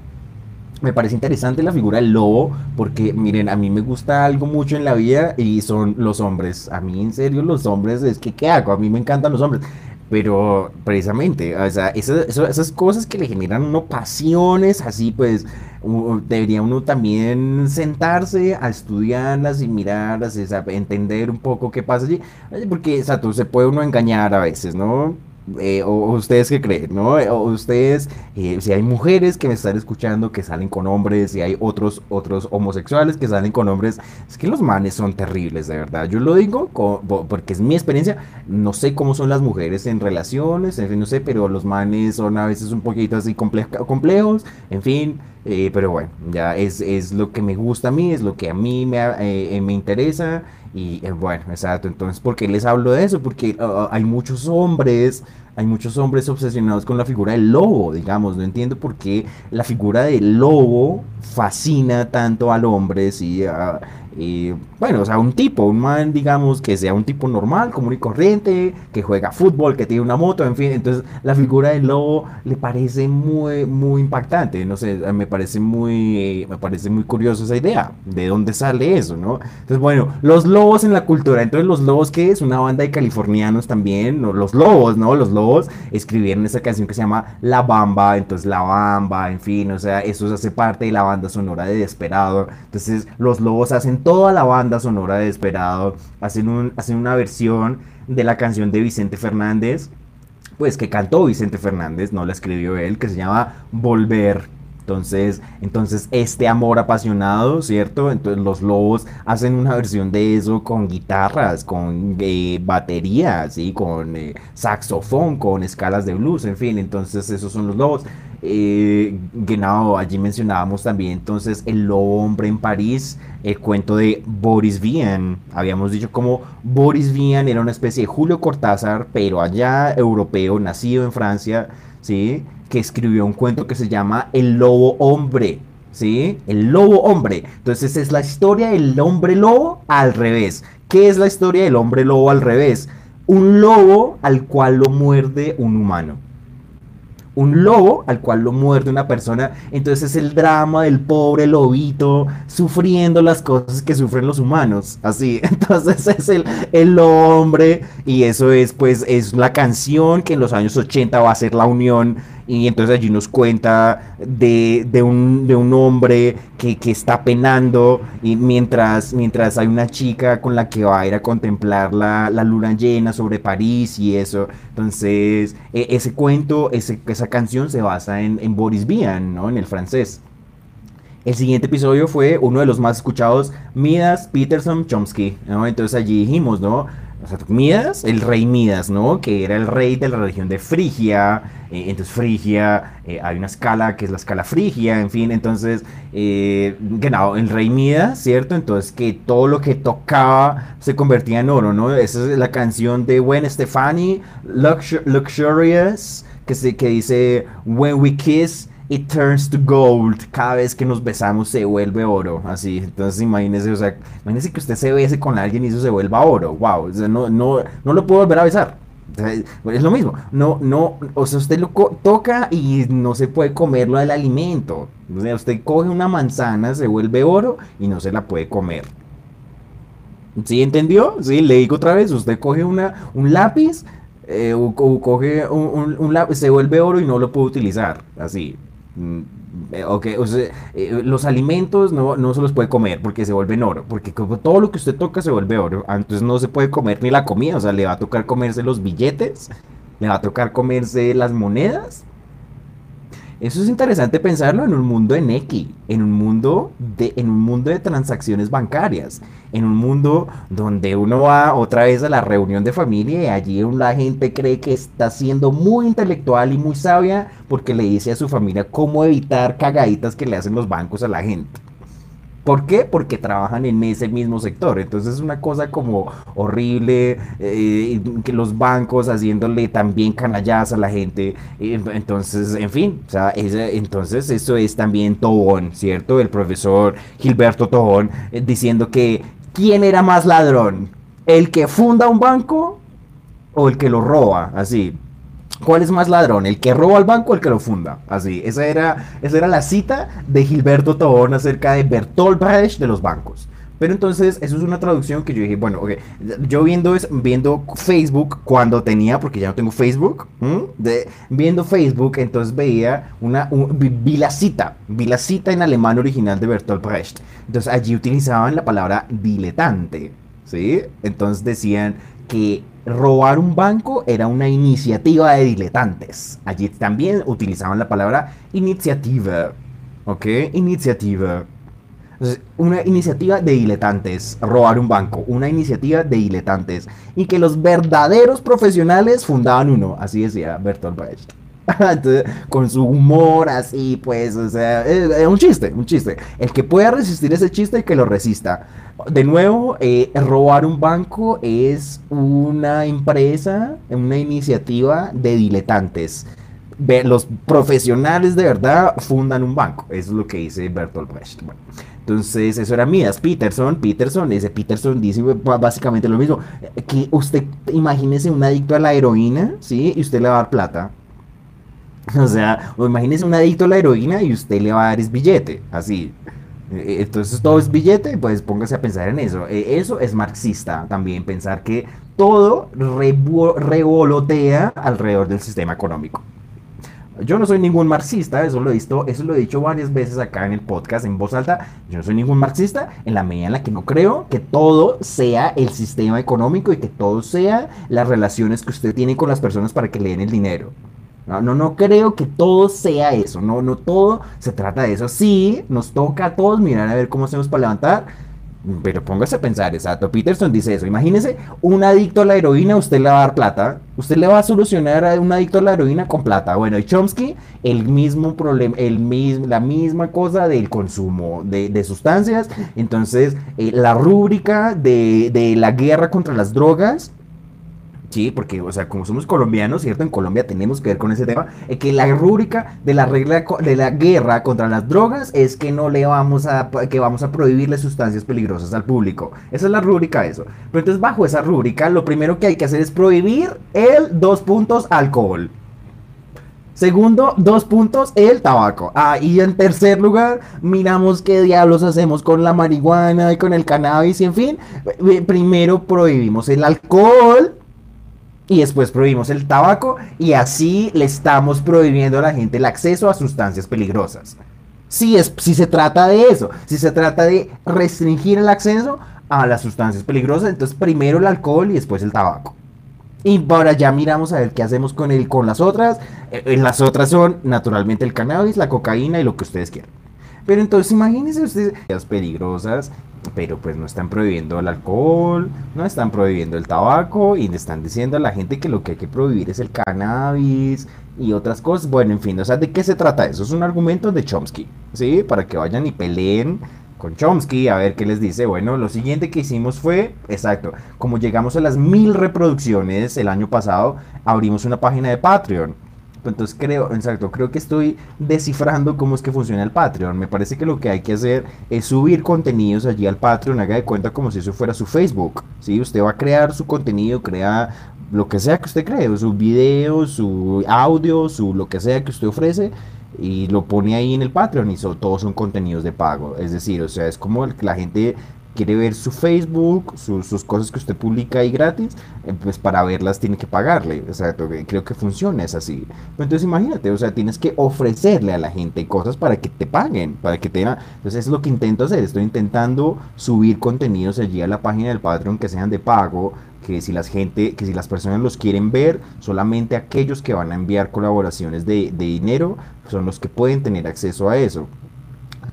Speaker 1: Me parece interesante la figura del lobo porque miren, a mí me gusta algo mucho en la vida y son los hombres. A mí en serio los hombres es que ¿qué hago? A mí me encantan los hombres. Pero precisamente, o sea, esas, cosas que le generan uno pasiones, así pues, debería uno también sentarse a estudiarlas y mirarlas, y, entender un poco qué pasa allí. Porque, exacto, se puede uno engañar a veces, ¿no? Eh, o, ustedes qué creen, ¿no? O ustedes, eh, si hay mujeres que me están escuchando que salen con hombres, si hay otros, otros homosexuales que salen con hombres, es que los manes son terribles, de verdad. Yo lo digo porque es mi experiencia. No sé cómo son las mujeres en relaciones, en fin, no sé, pero los manes son a veces un poquito así complejos, en fin. Eh, pero bueno, ya es, es, lo que me gusta a mí, es lo que a mí me, me interesa. Y eh, bueno, exacto. Entonces, ¿por qué les hablo de eso? Porque uh, uh, hay muchos hombres, hay muchos hombres obsesionados con la figura del lobo, digamos. No entiendo por qué la figura del lobo fascina tanto al hombre, sí. Uh, y bueno, o sea, un tipo, un man, digamos, que sea un tipo normal, común y corriente, que juega fútbol, que tiene una moto, en fin. Entonces, la figura del lobo le parece muy, muy impactante. No sé, me parece muy, me parece muy curioso esa idea. ¿De dónde sale eso, no? Entonces, bueno, los lobos en la cultura. Entonces, los lobos, ¿qué es? Una banda de californianos también, los lobos, ¿no? Los lobos escribieron esa canción que se llama La Bamba. Entonces, La Bamba, en fin, o sea, eso hace parte de la banda sonora de Desperado. Entonces, los lobos hacen toda la banda sonora de Desperado, hacen, un, hacen una versión de la canción de Vicente Fernández, pues que cantó Vicente Fernández, no la escribió él, que se llama Volver. Entonces, entonces este amor apasionado, ¿cierto? Entonces los lobos hacen una versión de eso con guitarras, con eh, batería. Con eh, saxofón, con escalas de blues, en fin. Entonces esos son los lobos. Eh, genau, allí mencionábamos también entonces El Lobo Hombre en París, el cuento de Boris Vian. Habíamos dicho como Boris Vian era una especie de Julio Cortázar, pero allá europeo, nacido en Francia, ¿sí? Que escribió un cuento que se llama El Lobo Hombre. ¿Sí? El lobo hombre. Entonces es la historia del hombre lobo al revés. ¿Qué es la historia del hombre lobo al revés? Un lobo al cual lo muerde un humano un lobo al cual lo muerde una persona. Entonces es el drama del pobre lobito sufriendo las cosas que sufren los humanos. Así, entonces es el, el hombre y eso es pues es la canción que en los años 80 va a ser la unión y entonces allí nos cuenta de, un, de un, hombre que, está penando y mientras, mientras hay una chica con la que va a ir a contemplar la, luna llena sobre París y eso. Entonces, e, ese cuento, esa canción se basa en, Boris Vian, ¿no? En el francés. El siguiente episodio fue uno de los más escuchados, Midas Peterson Chomsky, ¿no? Entonces allí dijimos, ¿no? Midas, el rey Midas, ¿no? Que era el rey de la región de Frigia. Eh, entonces, Frigia, eh, hay una escala que es la escala Frigia, en fin. Entonces, eh, el rey Midas, ¿cierto? Entonces, que todo lo que tocaba se convertía en oro, ¿no? Esa es la canción de Gwen Stefani, Luxurious, que, se, que dice: When we kiss it turns to gold. Cada vez que nos besamos se vuelve oro. Así. Entonces imagínese, o sea, imagínese que usted se bese con alguien y eso se vuelva oro. Wow. O sea, no, no, no lo puedo volver a besar. es lo mismo. No, no, o sea, usted lo toca y no se puede comerlo del alimento. O sea, usted coge una manzana, se vuelve oro y no se la puede comer. ¿Sí entendió? Sí, le digo otra vez, usted coge una, un lápiz, eh, o, coge un, un, lápiz, se vuelve oro y no lo puede utilizar. Así. Mm, eh, o sea, eh, los alimentos no, no, se los puede comer porque se vuelven oro, porque todo lo que usted toca se vuelve oro, entonces no se puede comer ni la comida, o sea, le va a tocar comerse los billetes, le va a tocar comerse las monedas, eso es interesante pensarlo en un mundo en X, en un mundo de, en un mundo de transacciones bancarias, en un mundo donde uno va otra vez a la reunión de familia y allí la gente cree que está siendo muy intelectual y muy sabia porque le dice a su familia cómo evitar cagaditas que le hacen los bancos a la gente. ¿Por qué? Porque trabajan en ese mismo sector. Entonces es una cosa como horrible, eh, que los bancos haciéndole también canallas a la gente. Entonces, en fin, o sea, entonces eso es también Tobón, ¿cierto? El profesor Gilberto Tobón eh, diciendo que ¿quién era más ladrón? ¿El que funda un banco o el que lo roba? Así. ¿Cuál es más ladrón? ¿El que roba el banco o el que lo funda? Así, esa era, esa era la cita de Gilberto Tobón acerca de Bertolt Brecht de los bancos. Pero entonces, eso es una traducción que yo dije, bueno, ok, yo viendo, es, viendo Facebook cuando tenía, porque ya no tengo Facebook, de, viendo Facebook, entonces veía una, vi, la cita, vi la cita en alemán original de Bertolt Brecht. Entonces allí utilizaban la palabra diletante, ¿sí? Entonces decían que robar un banco era una iniciativa de diletantes. Allí también utilizaban la palabra iniciativa. ¿Ok? Iniciativa. una iniciativa de diletantes, robar un banco, una iniciativa de diletantes. Y que los verdaderos profesionales fundaban uno, así decía Bertolt Brecht. con su humor así, pues, o sea, es, un chiste, un chiste. El que pueda resistir ese chiste, que lo resista. De nuevo, eh, robar un banco es una empresa, una iniciativa de diletantes. Los profesionales de verdad fundan un banco. Eso es lo que dice Bertolt Brecht. entonces, eso era Midas Peterson. Peterson, ese Peterson dice básicamente lo mismo. Que usted, imagínese un adicto a la heroína, ¿sí? Y usted le va a dar plata. O sea, o imagínese un adicto a la heroína y usted le va a dar es billete, así. E, e, entonces todo es billete, pues póngase a pensar en eso. E, eso es marxista también, pensar que todo revolotea alrededor del sistema económico. Yo no soy ningún marxista, eso lo he visto, eso lo he dicho varias veces acá en el podcast en voz alta. Yo no soy ningún marxista en la medida en la que no creo que todo sea el sistema económico y que todo sea las relaciones que usted tiene con las personas para que le den el dinero. No, no, creo que todo sea eso, no, no todo se trata de eso. Sí, nos toca a todos mirar a ver cómo hacemos para levantar, pero póngase a pensar, exacto. Peterson dice eso. Imagínese un adicto a la heroína, usted le va a dar plata. Usted le va a solucionar a un adicto a la heroína con plata. Bueno, y Chomsky, el mismo problema, el mismo, la misma cosa del consumo de, sustancias. Entonces, eh, la rúbrica de, de la guerra contra las drogas Sí, porque, o sea, como somos colombianos, ¿cierto? En Colombia tenemos que ver con ese tema. Eh, que la rúbrica de la regla de la guerra contra las drogas es que no le vamos a, que vamos a prohibirle sustancias peligrosas al público. Esa es la rúbrica de eso. Pero entonces, bajo esa rúbrica, lo primero que hay que hacer es prohibir el dos puntos alcohol. Segundo, dos puntos, el tabaco. Ah, y en tercer lugar, miramos qué diablos hacemos con la marihuana y con el cannabis y en fin. Eh, primero prohibimos el alcohol y después prohibimos el tabaco y así le estamos prohibiendo a la gente el acceso a sustancias peligrosas. Si, es, si se trata de eso, si se trata de restringir el acceso a las sustancias peligrosas, entonces primero el alcohol y después el tabaco. Y ahora ya miramos a ver qué hacemos con, el, con las otras. Eh, eh, las otras son naturalmente el cannabis, la cocaína y lo que ustedes quieran. Pero entonces imagínense ustedes las peligrosas pero pues no están prohibiendo el alcohol, no están prohibiendo el tabaco y le están diciendo a la gente que lo que hay que prohibir es el cannabis y otras cosas. Bueno, en fin, o sea, ¿de qué se trata eso? Es un argumento de Chomsky, ¿sí? Para que vayan y peleen con Chomsky a ver qué les dice. Bueno, lo siguiente que hicimos fue, exacto, como llegamos a las mil reproducciones el año pasado, abrimos una página de Patreon entonces creo, exacto, creo que estoy descifrando cómo es que funciona el Patreon. Me parece que lo que hay que hacer es subir contenidos allí al Patreon, haga de cuenta como si eso fuera su Facebook. ¿sí? Usted va a crear su contenido, crea lo que sea que usted cree, su video, su audio, su lo que sea que usted ofrece y lo pone ahí en el Patreon y todos son contenidos de pago. Es decir, o sea, es como que la gente quiere ver su Facebook, sus cosas que usted publica ahí gratis, eh, pues para verlas tiene que pagarle. O sea, creo que funciona, es así. entonces imagínate, o sea, tienes que ofrecerle a la gente cosas para que te paguen, para que te... Entonces es lo que intento hacer, estoy intentando subir contenidos allí a la página del Patreon que sean de pago, que si las gente, que si las personas los quieren ver, solamente aquellos que van a enviar colaboraciones de dinero son los que pueden tener acceso a eso.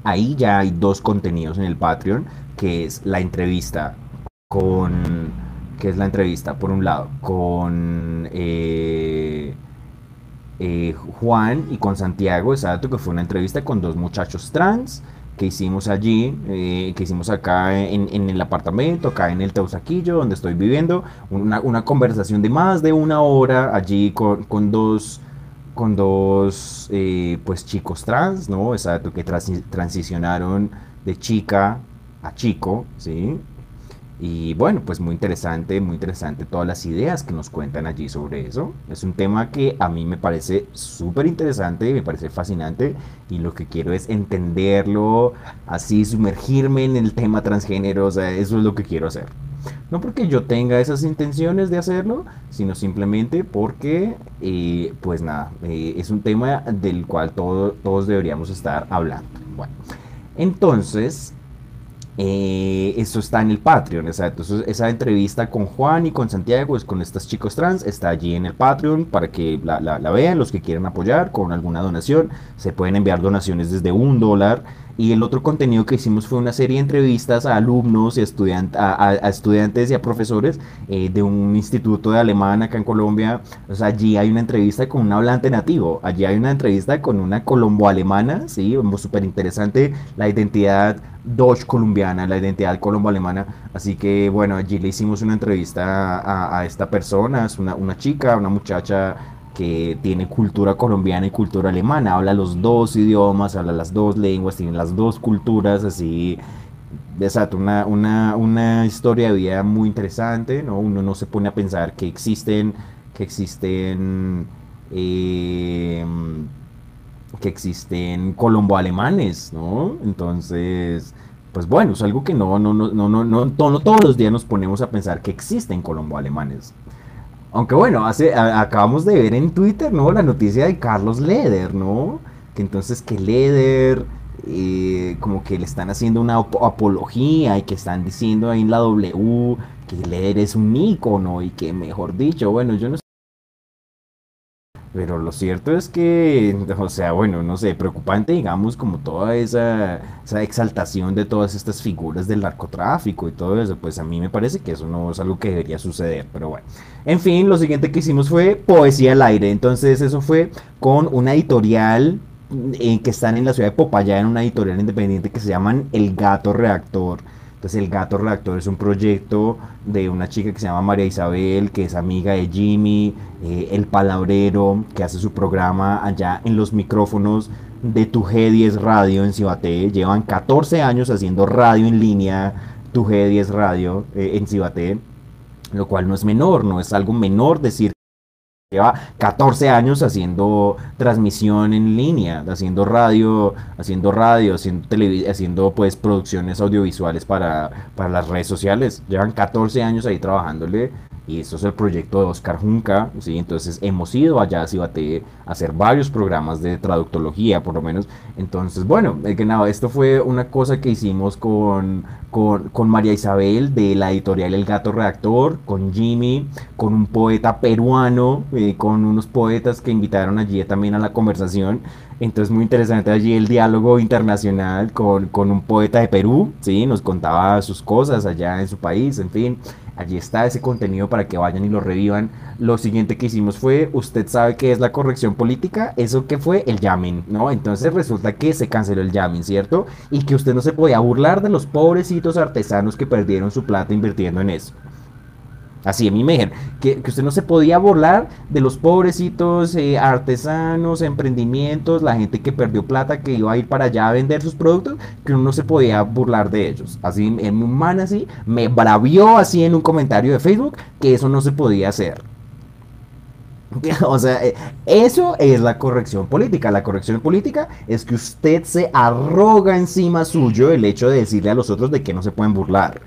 Speaker 1: Ahí ya hay dos contenidos en el Patreon que es la entrevista con, que es la entrevista, por un lado, con eh, eh, Juan y con Santiago, exacto, que fue una entrevista con dos muchachos trans que hicimos allí, eh, que hicimos acá en, en, el apartamento, acá en el Teusaquillo, donde estoy viviendo, una, una conversación de más de una hora allí con, con dos con dos pues chicos trans, ¿no? Exacto, que transicionaron de chica chico, ¿sí? Y bueno, pues muy interesante, muy interesante todas las ideas que nos cuentan allí sobre eso. Es un tema que a mí me parece súper interesante, me parece fascinante y lo que quiero es entenderlo, así sumergirme en el tema transgénero, o sea, eso es lo que quiero hacer. No porque yo tenga esas intenciones de hacerlo, sino simplemente porque, eh, pues nada, eh, es un tema del cual todos deberíamos estar hablando. Bueno, entonces, eh, eso está en el Patreon, exacto. esa entrevista con Juan y con Santiago, es con estos chicos trans, está allí en el Patreon para que la, la vean, los que quieran apoyar con alguna donación. Se pueden enviar donaciones desde un dólar. Y el otro contenido que hicimos fue una serie de entrevistas a alumnos y a, estudiantes y a profesores eh, de un instituto de alemán acá en Colombia. O sea, allí hay una entrevista con un hablante nativo, allí hay una entrevista con una colombo-alemana, sí, súper interesante la identidad Deutsch colombiana, la identidad colombo-alemana. Así que bueno, allí le hicimos una entrevista a, esta persona, es una, una chica, una muchacha que tiene cultura colombiana y cultura alemana, habla los dos idiomas, habla las dos lenguas, tiene las dos culturas, así, exacto, una, una, una historia de vida muy interesante, ¿no? Uno no se pone a pensar que existen, que existen, em, que existen colombo-alemanes, ¿no? Entonces, pues bueno, es algo que no, no, no, no, no, no, todos los días nos ponemos a pensar que existen colombo-alemanes. Aunque bueno, hace, acabamos de ver en Twitter, ¿no? La noticia de Carlos Leder, ¿no? Que entonces que Leder, eh, como que le están haciendo una apología y que están diciendo ahí en la W que Leder es un ícono y que mejor dicho, bueno, yo no sé pero lo cierto es que, o sea, bueno, no sé, preocupante, digamos, como toda esa, esa exaltación de todas estas figuras del narcotráfico y todo eso, pues a mí me parece que eso no es algo que debería suceder, pero bueno. En fin, lo siguiente que hicimos fue poesía al aire, entonces eso fue con una editorial eh, que están en la ciudad de Popayán, una editorial independiente que se llaman El Gato Reactor. Entonces El Gato Redactor es un proyecto de una chica que se llama María Isabel, que es amiga de Jimmy, eh, El Palabrero, que hace su programa allá en los micrófonos de Tu G10 Radio en Cibaté. Llevan 14 años haciendo radio en línea, Tu G10 Radio eh, en Cibaté, lo cual no es menor, no es algo menor decir Lleva 14 años haciendo transmisión en línea, haciendo radio, haciendo radio, haciendo haciendo pues producciones audiovisuales para, para las redes sociales. Llevan 14 años ahí trabajándole y esto es el proyecto de Oscar Junca, ¿sí? entonces hemos ido allá a Cibate a hacer varios programas de traductología, por lo menos. Entonces, bueno, que nada, esto fue una cosa que hicimos con, con, María Isabel de la editorial El Gato Redactor, con Jimmy, con un poeta peruano, eh, con unos poetas que invitaron allí también a la conversación. Entonces muy interesante allí el diálogo internacional con, con un poeta de Perú, ¿sí? nos contaba sus cosas allá en su país, en fin. Allí está ese contenido para que vayan y lo revivan. Lo siguiente que hicimos fue, usted sabe qué es la corrección política, eso que fue el jamming, ¿no? Entonces resulta que se canceló el jamming, ¿cierto? Y que usted no se podía burlar de los pobrecitos artesanos que perdieron su plata invirtiendo en eso. Así, a mí me dijeron que, usted no se podía burlar de los pobrecitos eh, artesanos, emprendimientos, la gente que perdió plata, que iba a ir para allá a vender sus productos, que uno no se podía burlar de ellos. Así, en un man así, me bravió así en un comentario de Facebook que eso no se podía hacer. O sea, eh, eso es la corrección política. La corrección política es que usted se arroga encima suyo el hecho de decirle a los otros de que no se pueden burlar.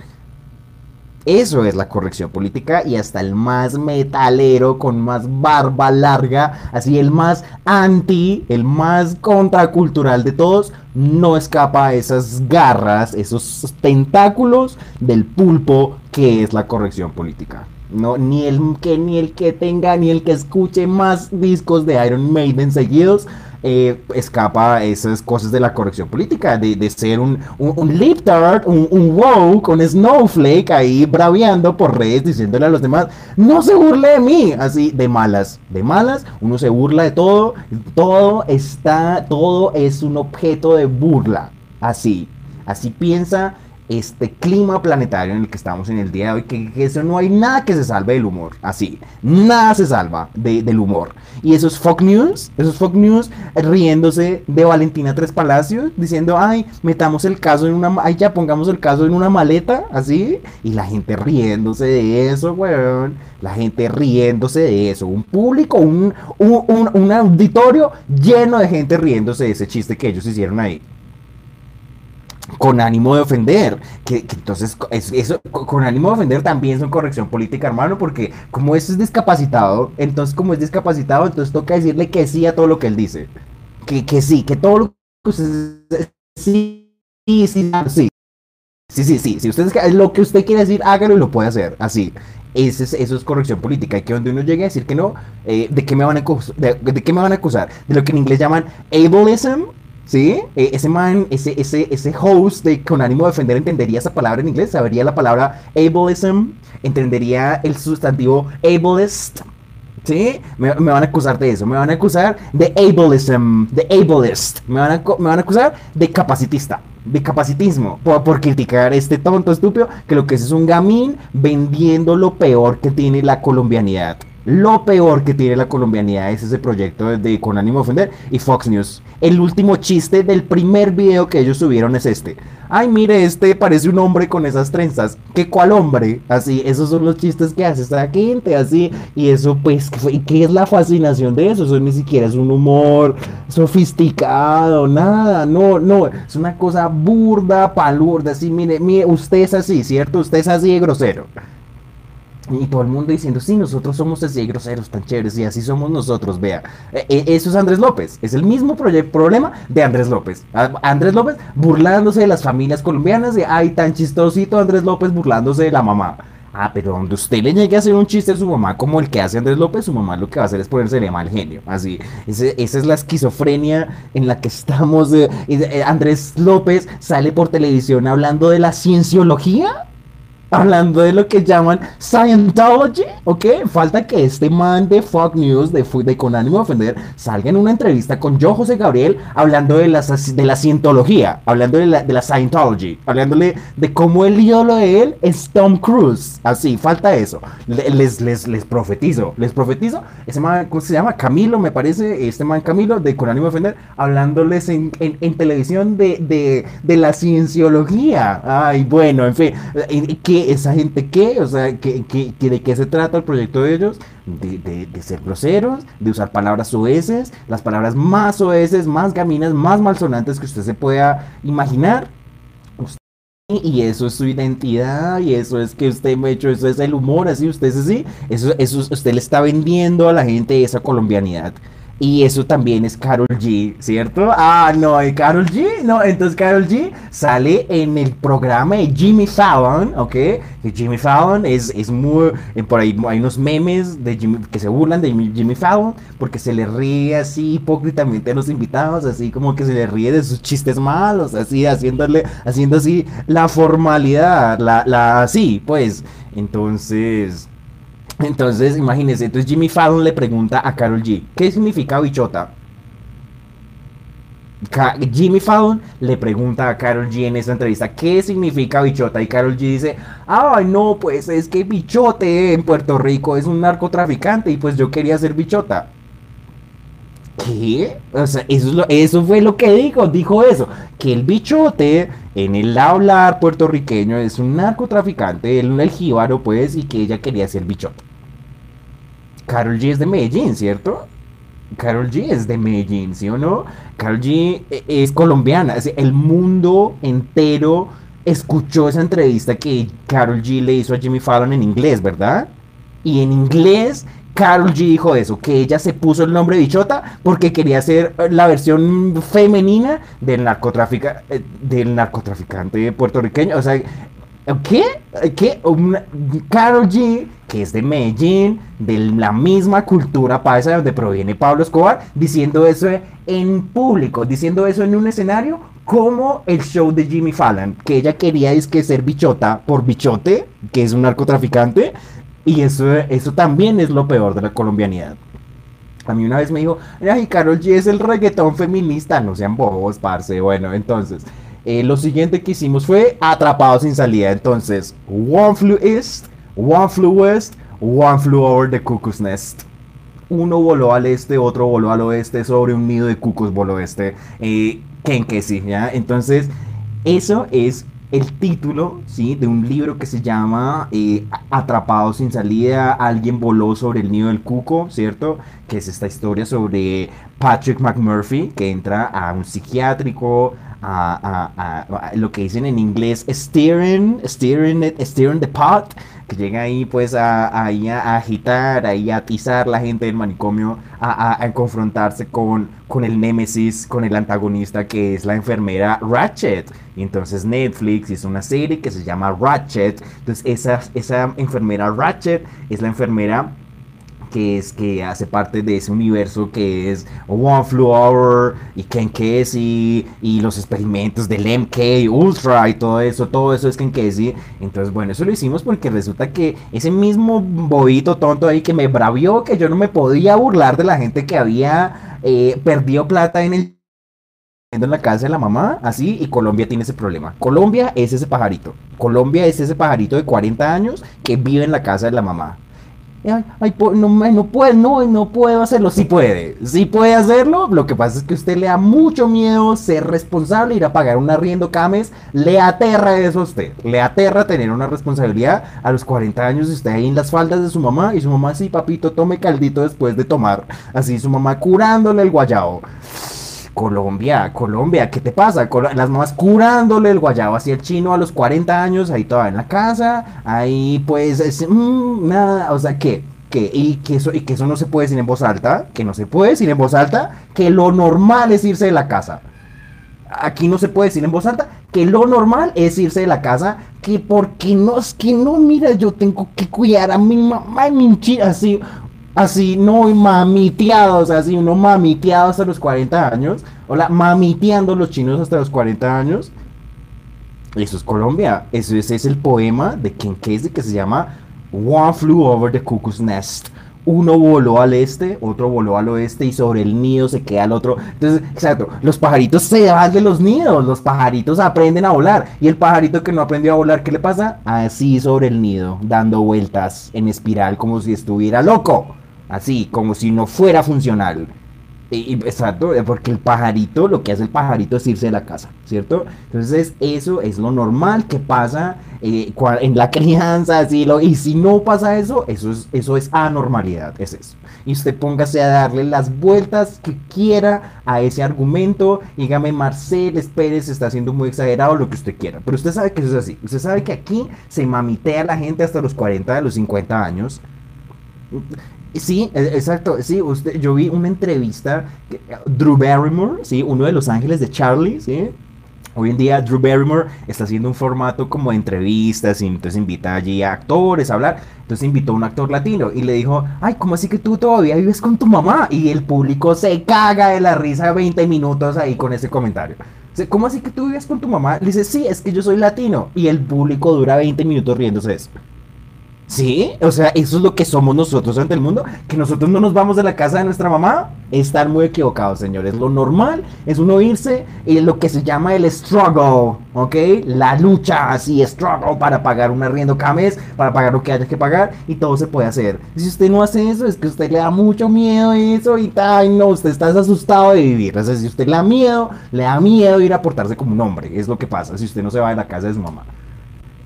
Speaker 1: Eso es la corrección política y hasta el más metalero con más barba larga, así el más anti, el más contracultural de todos, no escapa a esas garras, esos tentáculos del pulpo que es la corrección política. No, ni el que ni el que tenga ni el que escuche más discos de Iron Maiden seguidos eh, escapa esas cosas de la corrección política, de, ser un, un, un un, un wow con Snowflake ahí braviando por redes diciéndole a los demás, no se burle de mí, así de malas, de malas, uno se burla de todo, todo está, todo es un objeto de burla. Así, así piensa este clima planetario en el que estamos en el día de hoy, que, eso no hay nada que se salve del humor, así, nada se salva del humor. Y esos Fox News, esos Fox News riéndose de Valentina Tres Palacios, diciendo, ay, metamos el caso en una, ay, ya pongamos el caso en una maleta, así, y la gente riéndose de eso, weón, la gente riéndose de eso, un público, un, un, un auditorio lleno de gente riéndose de ese chiste que ellos hicieron ahí con ánimo de ofender. Que, entonces, eso, con ánimo de ofender también son corrección política, hermano, porque como ese es discapacitado, entonces como es discapacitado, entonces toca decirle que sí a todo lo que él dice. Que, que sí, que todo lo que usted... Sí, sí, sí, sí. Sí, sí, sí. Si usted lo que usted quiere decir, hágalo y lo puede hacer. Así. Ese es, eso es corrección política. Y que donde uno llegue a decir que no, eh, ¿de, qué me van a de, ¿de qué me van a acusar? De lo que en inglés llaman ableism, ¿Sí? E, ese man, ese, ese, ese host de, con ánimo de defender entendería esa palabra en inglés, sabría la palabra ableism, entendería el sustantivo ableist. ¿Sí? Me, van a acusar de eso, me van a acusar de ableism, de ableist, me van a, me van a acusar de capacitista, de capacitismo, por, por, criticar este tonto estúpido que lo que es es un gamín vendiendo lo peor que tiene la colombianidad. Lo peor que tiene la colombianidad es ese proyecto de, con ánimo de ofender y Fox News. El último chiste del primer video que ellos subieron es este. Ay, mire, este parece un hombre con esas trenzas. ¿Qué cuál hombre? Así, esos son los chistes que hace esta gente, así. Y eso, pues, ¿qué es la fascinación de eso? Eso ni siquiera es un humor sofisticado, nada. No, no, es una cosa burda, palurda, así. Mire, mire, usted es así, ¿cierto? Usted es así de grosero. Y todo el mundo diciendo, sí, nosotros somos así groseros, tan chéveres, y así somos nosotros, vea. E, e, eso es Andrés López, es el mismo problema de Andrés López. Andrés López burlándose de las familias colombianas, de, ay, tan chistosito Andrés López burlándose de la mamá. Ah, pero donde usted le llegue a hacer un chiste a su mamá como el que hace Andrés López, su mamá lo que va a hacer es ponerse mal genio. Así, esa es la esquizofrenia en la que estamos. Eh, eh, Andrés López sale por televisión hablando de la cienciología hablando de lo que llaman Scientology, ¿ok? Falta que este man de Fox News, de, con ánimo de ofender, salga en una entrevista con yo, José Gabriel, hablando de, las, de la cientología, hablando de la, de la Scientology, hablándole de cómo el ídolo de él es Tom Cruise. Así, falta eso. Les, les, les profetizo, les profetizo. Ese man, ¿cómo se llama? Camilo, me parece, este man Camilo, de con ánimo de ofender, hablándoles en, en, televisión de, de, de la cienciología. Ay, bueno, en fin, que esa gente qué, o sea, ¿qué, de qué se trata el proyecto de ellos? De, ser groseros, de usar palabras oeces, las palabras más oeces, más gaminas, más malsonantes que usted se pueda imaginar. Y eso es su identidad, y eso es que usted me hecho, eso es el humor, así, usted es así, eso, eso usted le está vendiendo a la gente esa colombianidad. Y eso también es Carol G, ¿cierto? Ah, no, ¿y Carol G? No, entonces Carol G sale en el programa de Jimmy Fallon, ¿ok? Que Jimmy Fallon es, es muy... Eh, por ahí hay unos memes de Jimmy, que se burlan de Jimmy Fallon porque se le ríe así hipócritamente a los invitados, así como que se le ríe de sus chistes malos, así haciéndole, haciendo así la formalidad, la, la, así, pues. Entonces... Entonces, imagínense, entonces Jimmy Fallon le pregunta a Carol G, ¿qué significa bichota? Jimmy Fallon le pregunta a Carol G en esta entrevista qué significa bichota y Carol G dice, ay no, pues es que bichote en Puerto Rico es un narcotraficante y pues yo quería ser bichota. ¿Qué? O sea, eso, eso fue lo que dijo, dijo eso, que el bichote en el hablar puertorriqueño es un narcotraficante, él el jíbaro pues y que ella quería ser bichota. Carol G es de Medellín, ¿cierto? Carol G es de Medellín, ¿sí o no? Carol G e, es colombiana. El mundo entero escuchó esa entrevista que Carol G le hizo a Jimmy Fallon en inglés, ¿verdad? Y en inglés, Carol G dijo eso, que ella se puso el nombre Bichota porque quería ser la versión femenina del, narcotrafica, eh, del narcotraficante puertorriqueño. O sea, ¿Qué? ¿Qué? Carol G, que es de Medellín, de la misma cultura paisa de donde proviene Pablo Escobar, diciendo eso en público, diciendo eso en un escenario como el show de Jimmy Fallon, que ella quería es bichota por bichote, que es un narcotraficante, y eso, eso también es lo peor de la colombianidad. A mí una vez me dijo, ay, Carol G es el reggaetón feminista, no sean bobos, parce. Bueno, entonces, eh, lo siguiente que hicimos fue atrapados sin salida. Entonces, one flew east, one flew west, one flew over the cuckoo's nest. Uno voló al este, otro voló al oeste, sobre un nido de cucos voló este. Eh, que sí, ¿ya? Entonces, eso es el título ¿sí? de un libro que se llama eh, Atrapado sin salida, alguien voló sobre el nido del cuco, ¿cierto? Que es esta historia sobre Patrick McMurphy, que entra a un psiquiátrico, a, lo que dicen en inglés steering, steering, steering the pot, que llega ahí pues a, a, agitar, ahí a atizar la gente del manicomio, a, confrontarse con, con el némesis, con el antagonista que es la enfermera Ratchet. Y entonces Netflix hizo una serie que se llama Ratchet. Entonces esa, esa enfermera Ratchet es la enfermera que es que hace parte de ese universo que es One Flew Over y Ken Kesey y los experimentos del MK Ultra y todo eso, todo eso es Ken Kesey. Entonces, bueno, eso lo hicimos porque resulta que ese mismo bobito tonto ahí que me bravió que yo no me podía burlar de la gente que había eh, perdido plata en el en la casa de la mamá, así, y Colombia tiene ese problema. Colombia es ese pajarito. Colombia es ese pajarito de 40 años que vive en la casa de la mamá. Ay, no, no puedo, no, no puedo hacerlo. Sí puede, sí puede hacerlo. Lo que pasa es que usted le da mucho miedo ser responsable, ir a pagar un arriendo cames. Le aterra eso a usted. Le aterra tener una responsabilidad a los 40 años y usted ahí en las faldas de su mamá. Y su mamá, sí, papito, tome caldito después de tomar. Así su mamá curándole el guayao. Colombia, Colombia, ¿qué te pasa? Las mamás curándole el guayabo así el chino a los 40 años, ahí todavía en la casa, ahí pues, mm, nada, o sea, ¿qué? Que, y, que eso, y que eso no se puede decir en voz alta, que no se puede decir en voz alta, que lo normal es irse de la casa. Aquí no se puede decir en voz alta que lo normal es irse de la casa, que porque no, es que no, mira, yo tengo que cuidar a mi mamá y mi así, Así, no mamiteados, así, uno mamiteado hasta los 40 años. Hola, mamiteando los chinos hasta los 40 años. Eso es Colombia. Eso es el poema de Ken Kesey que se llama One Flew Over the Cuckoo's Nest. Uno voló al este, otro voló al oeste y sobre el nido se queda el otro. Entonces, exacto, los pajaritos se van de los nidos, los pajaritos aprenden a volar. Y el pajarito que no aprendió a volar, ¿qué le pasa? Así sobre el nido, dando vueltas en espiral como si estuviera loco así, como si no fuera funcional. Y, exacto, porque el pajarito, lo que hace el pajarito es irse de la casa, ¿cierto? Entonces eso es lo normal que pasa eh, en la crianza, así, lo, y si no pasa eso, eso es, eso es anormalidad, es eso. Y usted póngase a darle las vueltas que quiera a ese argumento, dígame Marcel, se está haciendo muy exagerado, lo que usted quiera, pero usted sabe que eso es así, usted sabe que aquí se mamitea la gente hasta los 40, de los 50 años, Sí, e, exacto. Sí, usted, yo vi una entrevista, Drew Barrymore, sí, uno de los ángeles de Charlie, sí. Hoy en día Drew Barrymore está haciendo un formato como de entrevistas y entonces invita allí a actores a hablar. Entonces invitó a un actor latino y le dijo, ay, ¿cómo así que tú todavía vives con tu mamá? Y el público se caga de la risa 20 minutos ahí con ese comentario. ¿Cómo así que tú vives con tu mamá? Le dice, sí, es que yo soy latino. Y el público dura 20 minutos riéndose de eso. Sí, o sea, eso es lo que somos nosotros ante el mundo. Que nosotros no nos vamos de la casa de nuestra mamá. Estar muy equivocados, señores. Lo normal es uno irse en lo que se llama el struggle, ¿ok? La lucha, así, struggle para pagar un arriendo cada mes, para pagar lo que haya que pagar y todo se puede hacer. Si usted no hace eso, es que usted le da mucho miedo eso y tal, no, usted está asustado de vivir. O sea, si usted le da miedo, le da miedo ir a portarse como un hombre. Es lo que pasa si usted no se va de la casa de su mamá.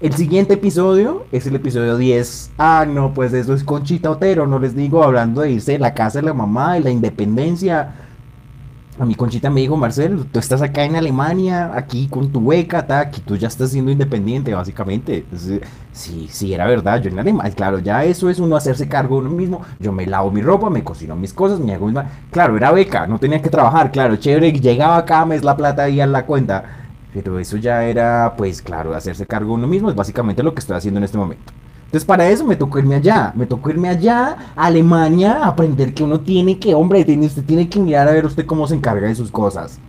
Speaker 1: El siguiente episodio es el episodio 10. Ah, no, pues eso es Conchita Otero, no les digo, hablando de irse de la casa de la mamá, y la independencia. A mi Conchita me dijo, Marcel, tú estás acá en Alemania, aquí con tu beca, ta, aquí tú ya estás siendo independiente, básicamente. sí, sí, era verdad, yo en Alemania, claro, ya eso es uno hacerse cargo de uno mismo. Yo me lavo mi ropa, me cocino mis cosas, me hago. Claro, era beca, no tenía que trabajar, claro, chévere, llegaba acá, me es la plata ahí en la cuenta pero eso ya era, pues claro, hacerse cargo uno mismo, es básicamente lo que estoy haciendo en este momento. Entonces para eso me tocó irme allá, me tocó irme allá a Alemania aprender que uno tiene que, hombre, tiene, usted tiene que mirar a ver usted cómo se encarga de sus cosas.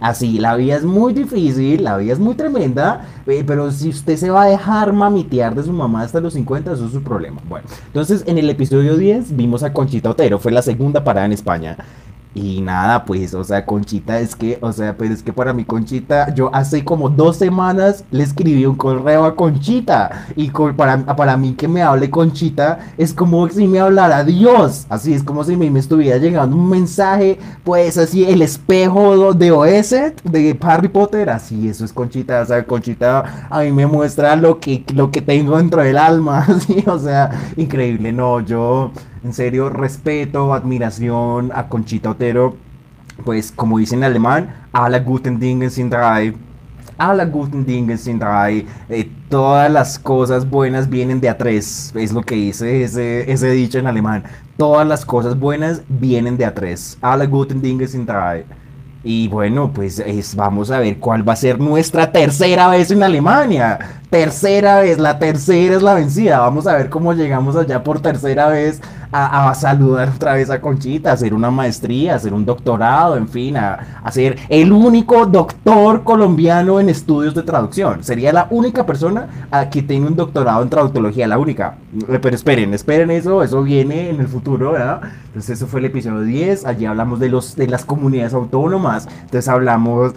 Speaker 1: Así, la vida es muy difícil, la vida es muy tremenda, eh, pero si usted se va a dejar mamitear de su mamá hasta los 50, eso es su problema. Bueno, entonces en el episodio 10 vimos a Conchita Otero, fue la segunda parada en España. Y nada, pues, o sea, Conchita es que, o sea, pero es que para mí Conchita, yo hace como dos semanas le escribí un correo a Conchita. Y para, para mí que me hable Conchita es como si me hablara Dios. Así es como si me, me estuviera llegando un mensaje, pues así, el espejo de OS, de Harry Potter. Así, eso es Conchita. O sea, Conchita a mí me muestra lo que, lo que tengo dentro del alma. Así, o sea, increíble. No, yo en serio, respeto, admiración a Conchita Otero. Pues como dice en alemán, a la guten Dingen sind drei. A la guten Dingen sind drei. Eh, todas las cosas buenas vienen de a tres. Es lo que dice ese, dicho en alemán. Todas las cosas buenas vienen de a tres. A la guten Dingen sind drei. Y bueno, pues es, vamos a ver cuál va a ser nuestra tercera vez en Alemania. Tercera vez, la tercera es la vencida. Vamos a ver cómo llegamos allá por tercera vez a, saludar otra vez a Conchita, a hacer una maestría, a hacer un doctorado, en fin, a, ser el único doctor colombiano en estudios de traducción. Sería la única persona a que tenga un doctorado en traductología, la única. Eh, pero esperen, esperen eso, eso viene en el futuro, ¿verdad? Entonces eso fue el episodio 10, allí hablamos de, los, de las comunidades autónomas, entonces hablamos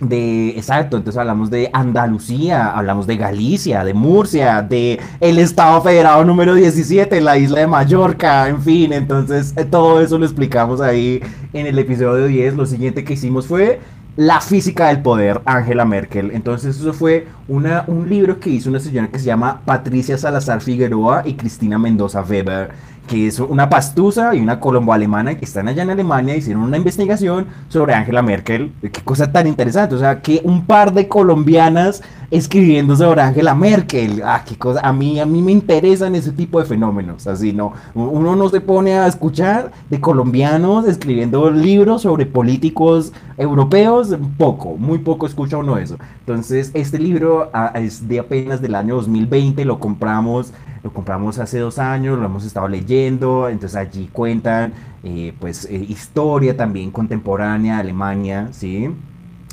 Speaker 1: de, exacto, entonces hablamos de Andalucía, hablamos de Galicia, de Murcia, de el Estado Federado número 17, la isla de Mallorca, en fin, entonces eh, todo eso lo explicamos ahí en el episodio 10. Lo siguiente que hicimos fue la física del poder, Angela Merkel. Entonces eso fue una, un libro que hizo una señora que se llama Patricia Salazar Figueroa y Cristina Mendoza Weber que es una pastusa y una colombo-alemana que están allá en Alemania, hicieron una investigación sobre Angela Merkel. Qué cosa tan interesante, o sea, que un par de colombianas escribiendo sobre Angela Merkel. Ah, qué cosa, a mí, a mí me interesan ese tipo de fenómenos, así, ¿no? Uno no se pone a escuchar de colombianos escribiendo libros sobre políticos europeos, poco, muy poco escucha uno eso. Entonces, este libro ah, es de apenas del año 2020, lo compramos lo compramos hace dos años, lo hemos estado leyendo, entonces allí cuentan eh, pues eh, historia también contemporánea Alemania, ¿sí?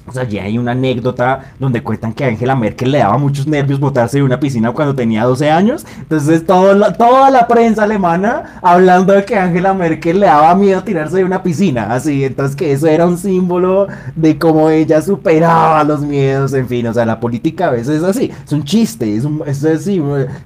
Speaker 1: O sea, ya hay una anécdota donde cuentan que Angela Merkel le daba muchos nervios botarse de una piscina cuando tenía 12 años. Entonces, todo toda la prensa alemana hablando de que Angela Merkel le daba miedo tirarse de una piscina. Así, entonces que eso era un símbolo de cómo ella superaba los miedos. En fin, o sea, la política a veces es así. Es un chiste, es un, es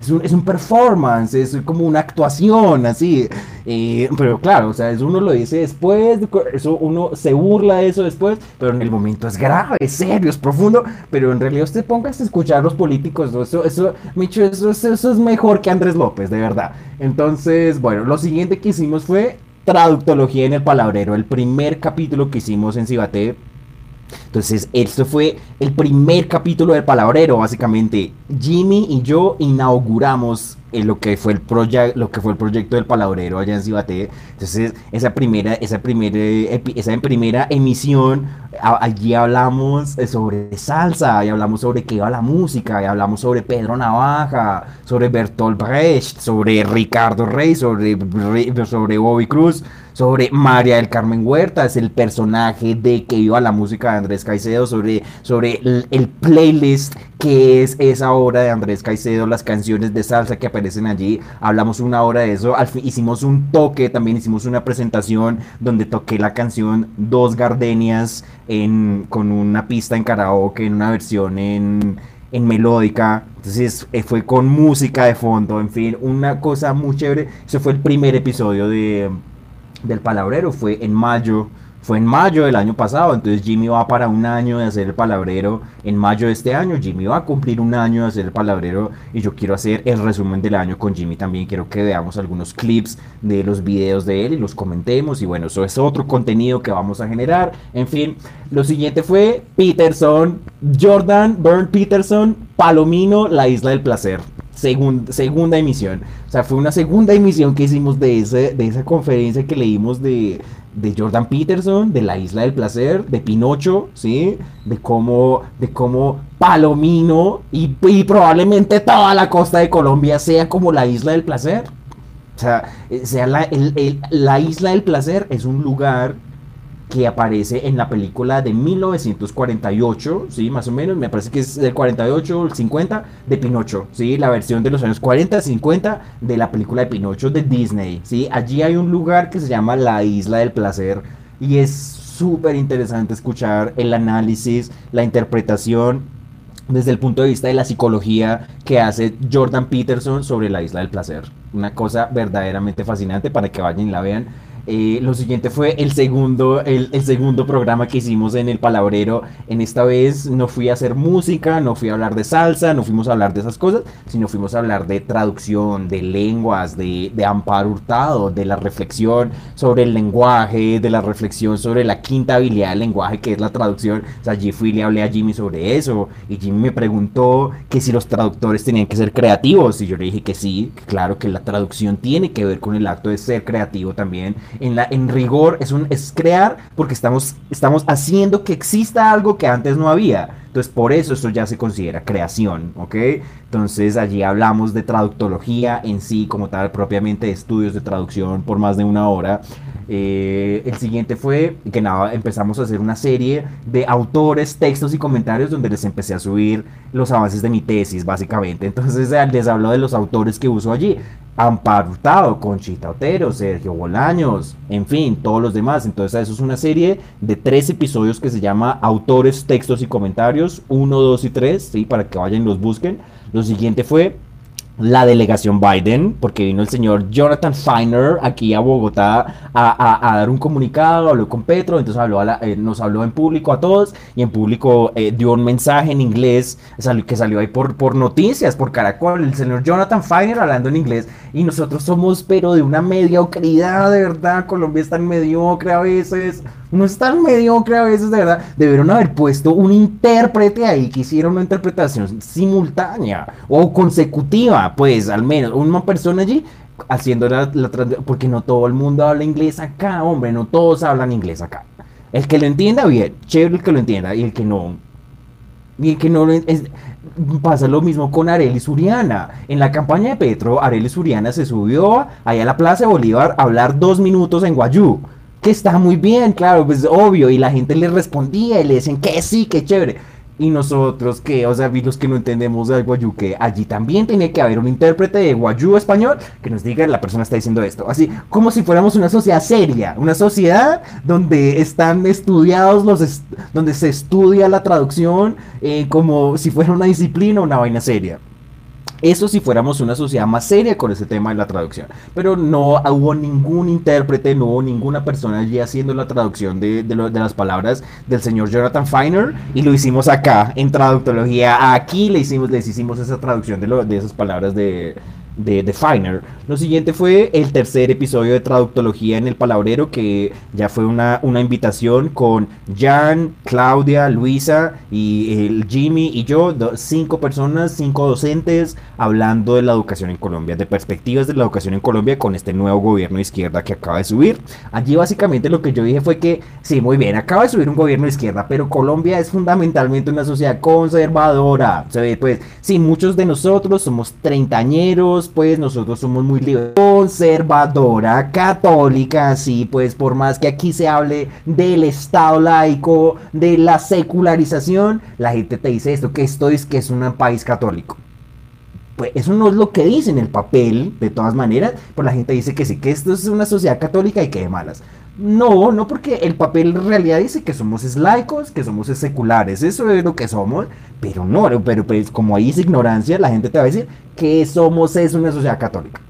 Speaker 1: un, es un performance, es como una actuación, así. Eh, pero claro, o sea, eso uno lo dice después, eso uno se burla de eso después, pero en el momento es grave, es serio, es profundo, pero en realidad usted ponga a escuchar a los políticos, eso, eso, Micho, eso, eso, eso es mejor que Andrés López, de verdad. Entonces, bueno, lo siguiente que hicimos fue traductología en el palabrero, el primer capítulo que hicimos en Cibate. Entonces, esto fue el primer capítulo del palabrero, básicamente. Jimmy y yo inauguramos lo que fue el lo que fue el proyecto del palabrero allá en Cibaté. Entonces, esa primera, esa primera, esa primera emisión, allí hablamos sobre salsa, y hablamos sobre qué iba la música, y hablamos sobre Pedro Navaja, sobre Bertolt Brecht, sobre Ricardo Rey, sobre, sobre Bobby Cruz sobre María del Carmen Huerta, es el personaje de que iba la música de Andrés Caicedo, sobre, sobre el, playlist que es esa obra de Andrés Caicedo, las canciones de salsa que aparecen allí. Hablamos una hora de eso, al hicimos un toque, también hicimos una presentación donde toqué la canción Dos Gardenias en, con una pista en karaoke, en una versión en, en melódica. Entonces eh, fue con música de fondo, en fin, una cosa muy chévere. Ese fue el primer episodio de del palabrero fue en mayo, fue en mayo del año pasado, entonces Jimmy va para un año de hacer el palabrero, en mayo de este año. Jimmy va a cumplir un año de hacer el palabrero y yo quiero hacer el resumen del año con Jimmy también, quiero que veamos algunos clips de los videos de él y los comentemos. Y bueno, eso es otro contenido que vamos a generar, en fin, lo siguiente fue Peterson, Jordan, Burn Peterson, Palomino, La Isla del Placer segunda emisión. O sea, fue una segunda emisión que hicimos de, ese, de esa conferencia que leímos de, de Jordan Peterson, de la Isla del Placer, de Pinocho, ¿sí? De cómo, de cómo Palomino y, probablemente toda la costa de Colombia sea como la Isla del Placer. O sea, eh, sea la, la Isla del Placer es un lugar que aparece en la película de 1948, ¿sí? Más o menos, me parece que es del 48 el 50 de Pinocho, ¿sí? La versión de los años 40, 50 de la película de Pinocho de Disney, ¿sí? Allí hay un lugar que se llama la Isla del Placer y es súper interesante escuchar el análisis, la interpretación desde el punto de vista de la psicología que hace Jordan Peterson sobre la isla del placer. Una cosa verdaderamente fascinante para que vayan y la vean. Eh, lo siguiente fue el segundo, el, segundo programa que hicimos en el Palabrero. En esta vez no fui a hacer música, no fui a hablar de salsa, no fuimos a hablar de esas cosas, sino fuimos a hablar de traducción, de lenguas, de, de Amparo Hurtado, de la reflexión sobre el lenguaje, de la reflexión sobre la quinta habilidad del lenguaje que es la traducción. O sea, allí fui y le hablé a Jimmy sobre eso. Y Jimmy me preguntó que si los traductores tenían que ser creativos. Y yo le dije que sí, claro que la traducción tiene que ver con el acto de ser creativo también en, la, en rigor es, un, es crear porque estamos, estamos haciendo que exista algo que antes no había. Entonces, por eso esto ya se considera creación, ¿ok? Entonces, allí hablamos de traductología en sí, como tal, propiamente de estudios de traducción por más de una hora. Eh, el siguiente fue que nada, empezamos a hacer una serie de autores, textos y comentarios donde les empecé a subir los avances de mi tesis, básicamente. Entonces, les hablo de los autores que uso allí. Amparo Hurtado, Conchita Otero, Sergio Bolaños, en fin, todos los demás. Entonces, eso es una serie de tres episodios que se llama Autores, Textos y Comentarios, 1, 2 y 3, ¿sí? para que vayan y los busquen. Lo siguiente fue la delegación Biden, porque vino el señor Jonathan Feiner aquí a Bogotá a, dar un comunicado, habló con Petro, entonces habló eh, nos habló en público a todos y en público eh, dio un mensaje en inglés que salió ahí por, por noticias, por Caracol, el señor Jonathan Feiner hablando en inglés y nosotros somos pero de una mediocridad, de verdad, Colombia es tan mediocre a veces, no es tan mediocre a veces, de verdad. Debieron haber puesto un intérprete ahí que hiciera una interpretación simultánea o consecutiva, pues al menos una persona allí haciendo la, la porque no todo el mundo habla inglés acá, hombre, no todos hablan inglés acá. El que lo entienda bien, chévere el que lo entienda, y el que no, y el que no es, pasa lo mismo con Arelis Uriana. En la campaña de Petro, Arelis Uriana se subió ahí a la Plaza de Bolívar a hablar dos minutos en Guayú que está muy bien, claro, pues obvio, y la gente le respondía y le decían que sí, que chévere. Y nosotros que, o sea, los que no entendemos del guayú, que allí también tenía que haber un intérprete de guayú español que nos diga la persona está diciendo esto. Así como si fuéramos una sociedad seria, una sociedad donde están estudiados los, donde se estudia la traducción eh, como si fuera una disciplina, una vaina seria. Eso si fuéramos una sociedad más seria con ese tema de la traducción. Pero no hubo ningún intérprete, no hubo ninguna persona allí haciendo la traducción de, de, las palabras del señor Jonathan Feiner. Y lo hicimos acá, en traductología. Aquí le hicimos, les hicimos esa traducción de, de esas palabras de, de, de Finer. Lo siguiente fue el tercer episodio de Traductología en el Palabrero, que ya fue una, una invitación con Jan, Claudia, Luisa y el Jimmy y yo, cinco personas, cinco docentes, hablando de la educación en Colombia, de perspectivas de la educación en Colombia con este nuevo gobierno de izquierda que acaba de subir. Allí básicamente lo que yo dije fue que, sí, muy bien, acaba de subir un gobierno de izquierda, pero Colombia es fundamentalmente una sociedad conservadora. Se ve, pues, sí, muchos de nosotros somos treintañeros, pues nosotros somos muy conservadora, católica, sí, pues por más que aquí se hable del Estado laico, de la secularización, la gente te dice esto, que esto es que es un país católico. Pues eso no es lo que dice en el papel, de todas maneras, pero la gente dice que sí, que esto es una sociedad católica y que de malas. No, no porque el papel en realidad dice que somos laicos, que somos seculares, eso es lo que somos, pero no, pero pues como ahí es ignorancia, la gente te va a decir que somos es una sociedad católica.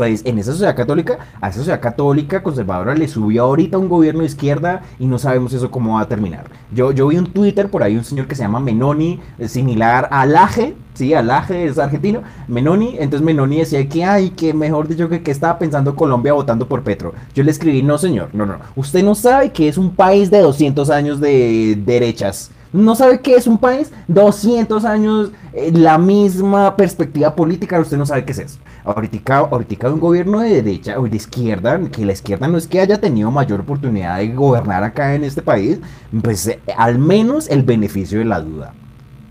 Speaker 1: Pues en esa sociedad católica, a esa sociedad católica conservadora le subió ahorita un gobierno de izquierda y no sabemos eso cómo va a terminar. Yo, yo vi un Twitter por ahí un señor que se llama Menoni, eh, similar a Laje, sí, Alaje es argentino, Menoni, entonces Menoni decía que, ay, que mejor dicho, que, que estaba pensando Colombia votando por Petro. Yo le escribí, no señor, no, no, usted no sabe que es un país de 200 años de derechas no sabe qué es un país, 200 años, eh, la misma perspectiva política, usted no sabe qué es eso. Ahorita, ahorita un gobierno de derecha o de izquierda, que la izquierda no es que haya tenido mayor oportunidad de gobernar acá en este país, pues eh, al menos el beneficio de la duda.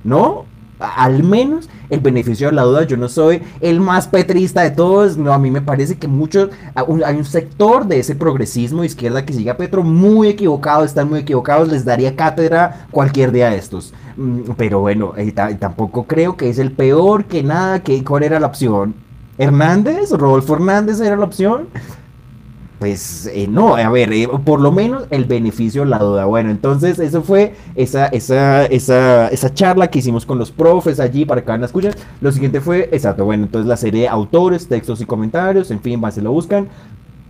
Speaker 1: ¿No? Al menos el beneficio de la duda. Yo no soy el más petrista de todos. No, a mí me parece que muchos, hay un sector de ese progresismo izquierda que sigue a Petro muy equivocado, están muy equivocados. Les daría cátedra cualquier día de estos. Mm, pero bueno, tampoco creo que es el peor que nada. Que, ¿Cuál era la opción? ¿Hernández? ¿Rodolfo Hernández era la opción? Pues eh, no, a ver, eh, por lo menos el beneficio la duda. Bueno, entonces eso fue esa, esa, esa, esa charla que hicimos con los profes allí para que van a escuchar. Lo siguiente fue, exacto, bueno, entonces la serie de autores, textos y comentarios, en fin, van se lo buscan.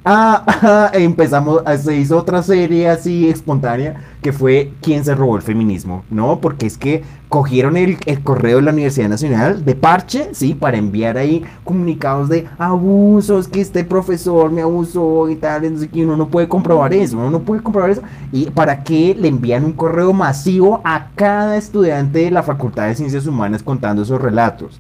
Speaker 1: Ah, empezamos, se hizo otra serie así espontánea que fue ¿Quién se robó el feminismo? ¿No? Porque es que cogieron el, correo de la Universidad Nacional de parche, ¿sí? Para enviar ahí comunicados de abusos, que este profesor me abusó y tal, sé uno no puede comprobar eso, uno no puede comprobar eso. ¿Y para qué le envían un correo masivo a cada estudiante de la Facultad de Ciencias Humanas contando esos relatos?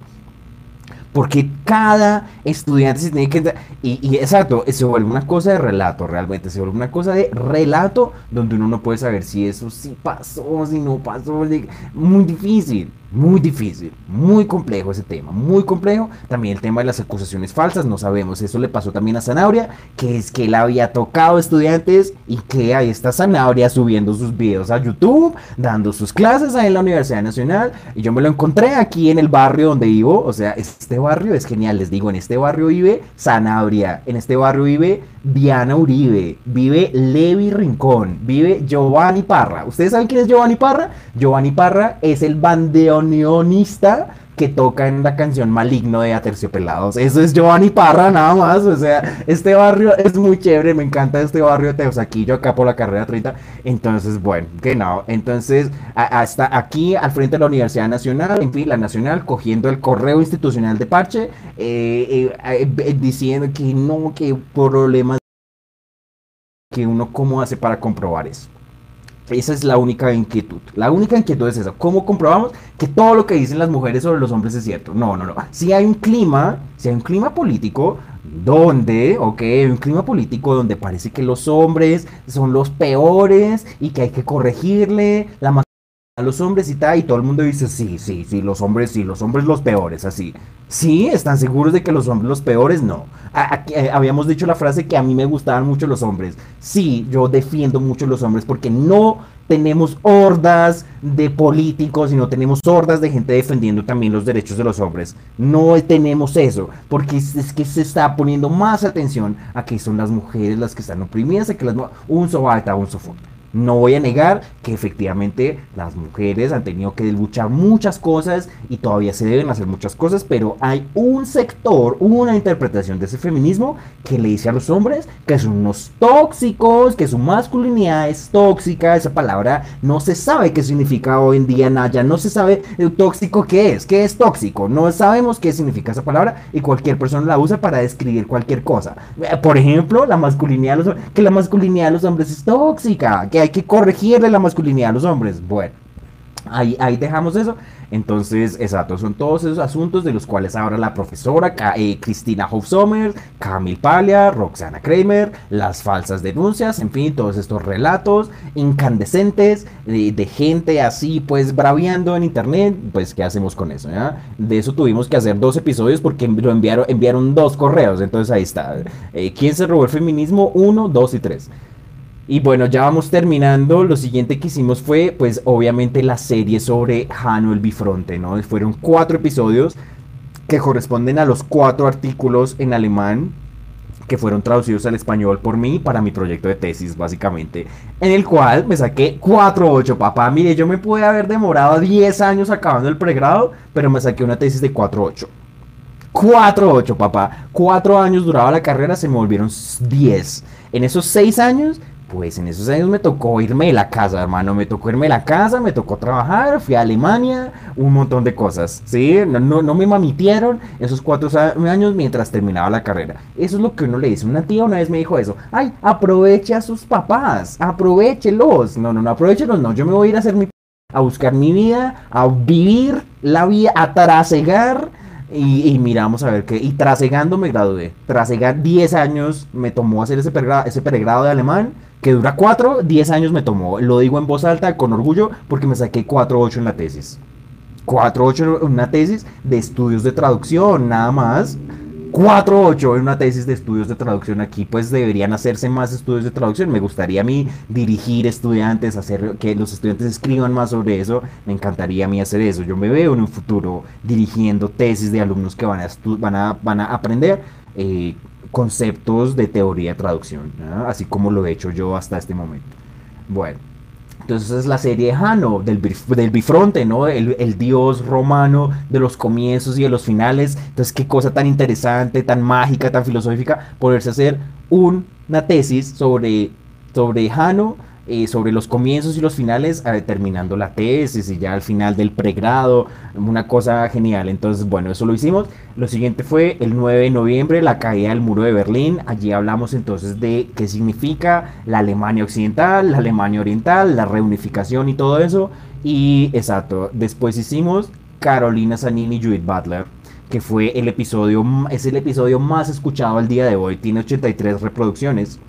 Speaker 1: Porque cada estudiante se tiene que... Y, y, exacto, se vuelve una cosa de relato realmente, se vuelve una cosa de relato donde uno no puede saber si eso sí pasó, si no pasó, muy difícil. Muy difícil, muy complejo ese tema, muy complejo. También el tema de las acusaciones falsas, no sabemos. Eso le pasó también a Zanabria, que es que él había tocado estudiantes y que ahí está Zanabria subiendo sus videos a YouTube, dando sus clases ahí en la Universidad Nacional. Y yo me lo encontré aquí en el barrio donde vivo. O sea, este barrio es genial, les digo, en este barrio vive Zanabria, en este barrio vive Diana Uribe, vive Levi Rincón, vive Giovanni Parra. ¿Ustedes saben quién es Giovanni Parra? Giovanni Parra es el que toca en la canción Maligno de Aterciopelados. Eso es Giovanni Parra, nada más. O sea, este barrio es muy chévere. Me encanta este barrio Teusaquillo, acá por la carrera 30. Entonces, bueno, que no. Entonces, hasta aquí al frente de la Universidad Nacional, en fin, la Nacional, cogiendo el correo institucional de Parche, eh, eh, eh, diciendo que no, que problemas que uno cómo hace para comprobar eso. Esa es la única inquietud. La única inquietud es esa. ¿Cómo comprobamos que todo lo que dicen las mujeres sobre los hombres es cierto? No, no, no. Si hay un clima, si hay un clima político donde, ok, un clima político donde parece que los hombres son los peores y que hay que corregirle la a los hombres y tal, y todo el mundo dice, sí, sí, sí, los hombres, sí, los hombres los peores, así. Sí, ¿están seguros de que los hombres los peores? No. Eh, habíamos dicho la frase que a mí me gustaban mucho los hombres. Sí, yo defiendo mucho los hombres porque no tenemos hordas de políticos y no tenemos hordas de gente defendiendo también los derechos de los hombres. No tenemos eso, porque es, que se está poniendo más atención a que son las mujeres las que están oprimidas, a que las un sobalta, un sofoque. No voy a negar que efectivamente las mujeres han tenido que luchar muchas cosas y todavía se deben hacer muchas cosas, pero hay un sector, una interpretación de ese feminismo que le dice a los hombres que son unos tóxicos, que su masculinidad es tóxica, esa palabra no se sabe qué significa hoy en día, Naya, no se sabe el tóxico qué es, qué es tóxico, no sabemos qué significa esa palabra y cualquier persona la usa para describir cualquier cosa. Por ejemplo, la masculinidad de los que la masculinidad de los hombres es tóxica, hay que corregirle la masculinidad a los hombres. Bueno, ahí, dejamos eso. Entonces, exacto, son todos esos asuntos de los cuales habla la profesora eh, Cristina Hofsommer, Camille Paglia, Roxana Kramer, las falsas denuncias, en fin, todos estos relatos incandescentes de, gente así, pues braviando en internet. Pues, ¿qué hacemos con eso? De eso tuvimos que hacer dos episodios porque lo enviaron, enviaron dos correos. Entonces, ahí está. Eh, ¿Quién se robó el feminismo? Uno, dos y tres. Y bueno, ya vamos terminando. Lo siguiente que hicimos fue, pues obviamente la serie sobre Jano el Bifronte, ¿no? Fueron cuatro episodios que corresponden a los cuatro artículos en alemán que fueron traducidos al español por mí para mi proyecto de tesis, básicamente. En el cual me saqué 4.8, papá. Mire, yo me pude haber demorado 10 años acabando el pregrado, pero me saqué una tesis de 4.8. 4.8, papá. 4 años duraba la carrera, se me volvieron 10. En esos 6 años pues en esos años me tocó irme de la casa, hermano. Me tocó irme de la casa, me tocó trabajar, fui a Alemania, un montón de cosas. ¿Sí? No, no, me mamitieron esos cuatro años mientras terminaba la carrera. Eso es lo que uno le dice. Una tía una vez me dijo eso. Ay, aproveche a sus papás, aprovechelos. No, no, no, aprovechelos, no. Yo me voy a ir a hacer mi. a buscar mi vida, a vivir la vida, a trasegar. Y, y miramos a ver qué. Y trasegando me gradué. Trasegar 10 años me tomó hacer ese ese pregrado de alemán que dura 4, 10 años me tomó. Lo digo en voz alta con orgullo porque me saqué 4.8 en la tesis. 4.8 en una tesis de estudios de traducción, nada más. 4.8 en una tesis de estudios de traducción. Aquí pues deberían hacerse más estudios de traducción. Me gustaría a mí dirigir estudiantes, hacer que los estudiantes escriban más sobre eso. Me encantaría a mí hacer eso. Yo me veo en un futuro dirigiendo tesis de alumnos que van a, van a, van a aprender. Eh, conceptos de teoría de traducción, así como lo he hecho yo hasta este momento. Bueno, entonces es la serie Jano, del, del bifronte, ¿no? El, el, dios romano de los comienzos y de los finales. Entonces, qué cosa tan interesante, tan mágica, tan filosófica, poderse hacer una tesis sobre, sobre Jano eh, sobre los comienzos y los finales, eh, terminando la tesis y ya al final del pregrado, una cosa genial. Entonces, bueno, eso lo hicimos. Lo siguiente fue el 9 de noviembre, la caída del muro de Berlín. Allí hablamos entonces de qué significa la Alemania occidental, la Alemania oriental, la reunificación y todo eso. Y exacto, después hicimos Carolina Zanini y Judith Butler que fue el episodio, es el episodio más escuchado al día de hoy, tiene 83 reproducciones.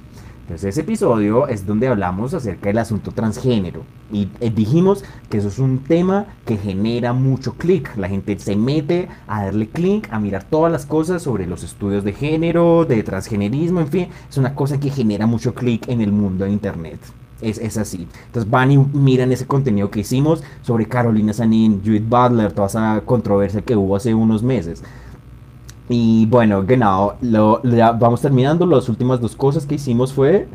Speaker 1: Entonces ese episodio es donde hablamos acerca del asunto transgénero y eh, dijimos que eso es un tema que genera mucho clic. La gente se mete a darle clic, a mirar todas las cosas sobre los estudios de género, de transgenerismo, en fin, es una cosa que genera mucho clic en el mundo de Internet. Es, es, así. Entonces van y miran ese contenido que hicimos sobre Carolina Sanin, Judith Butler, toda esa controversia que hubo hace unos meses. Y bueno, genau, lo, vamos terminando. Las últimas dos cosas que hicimos fue,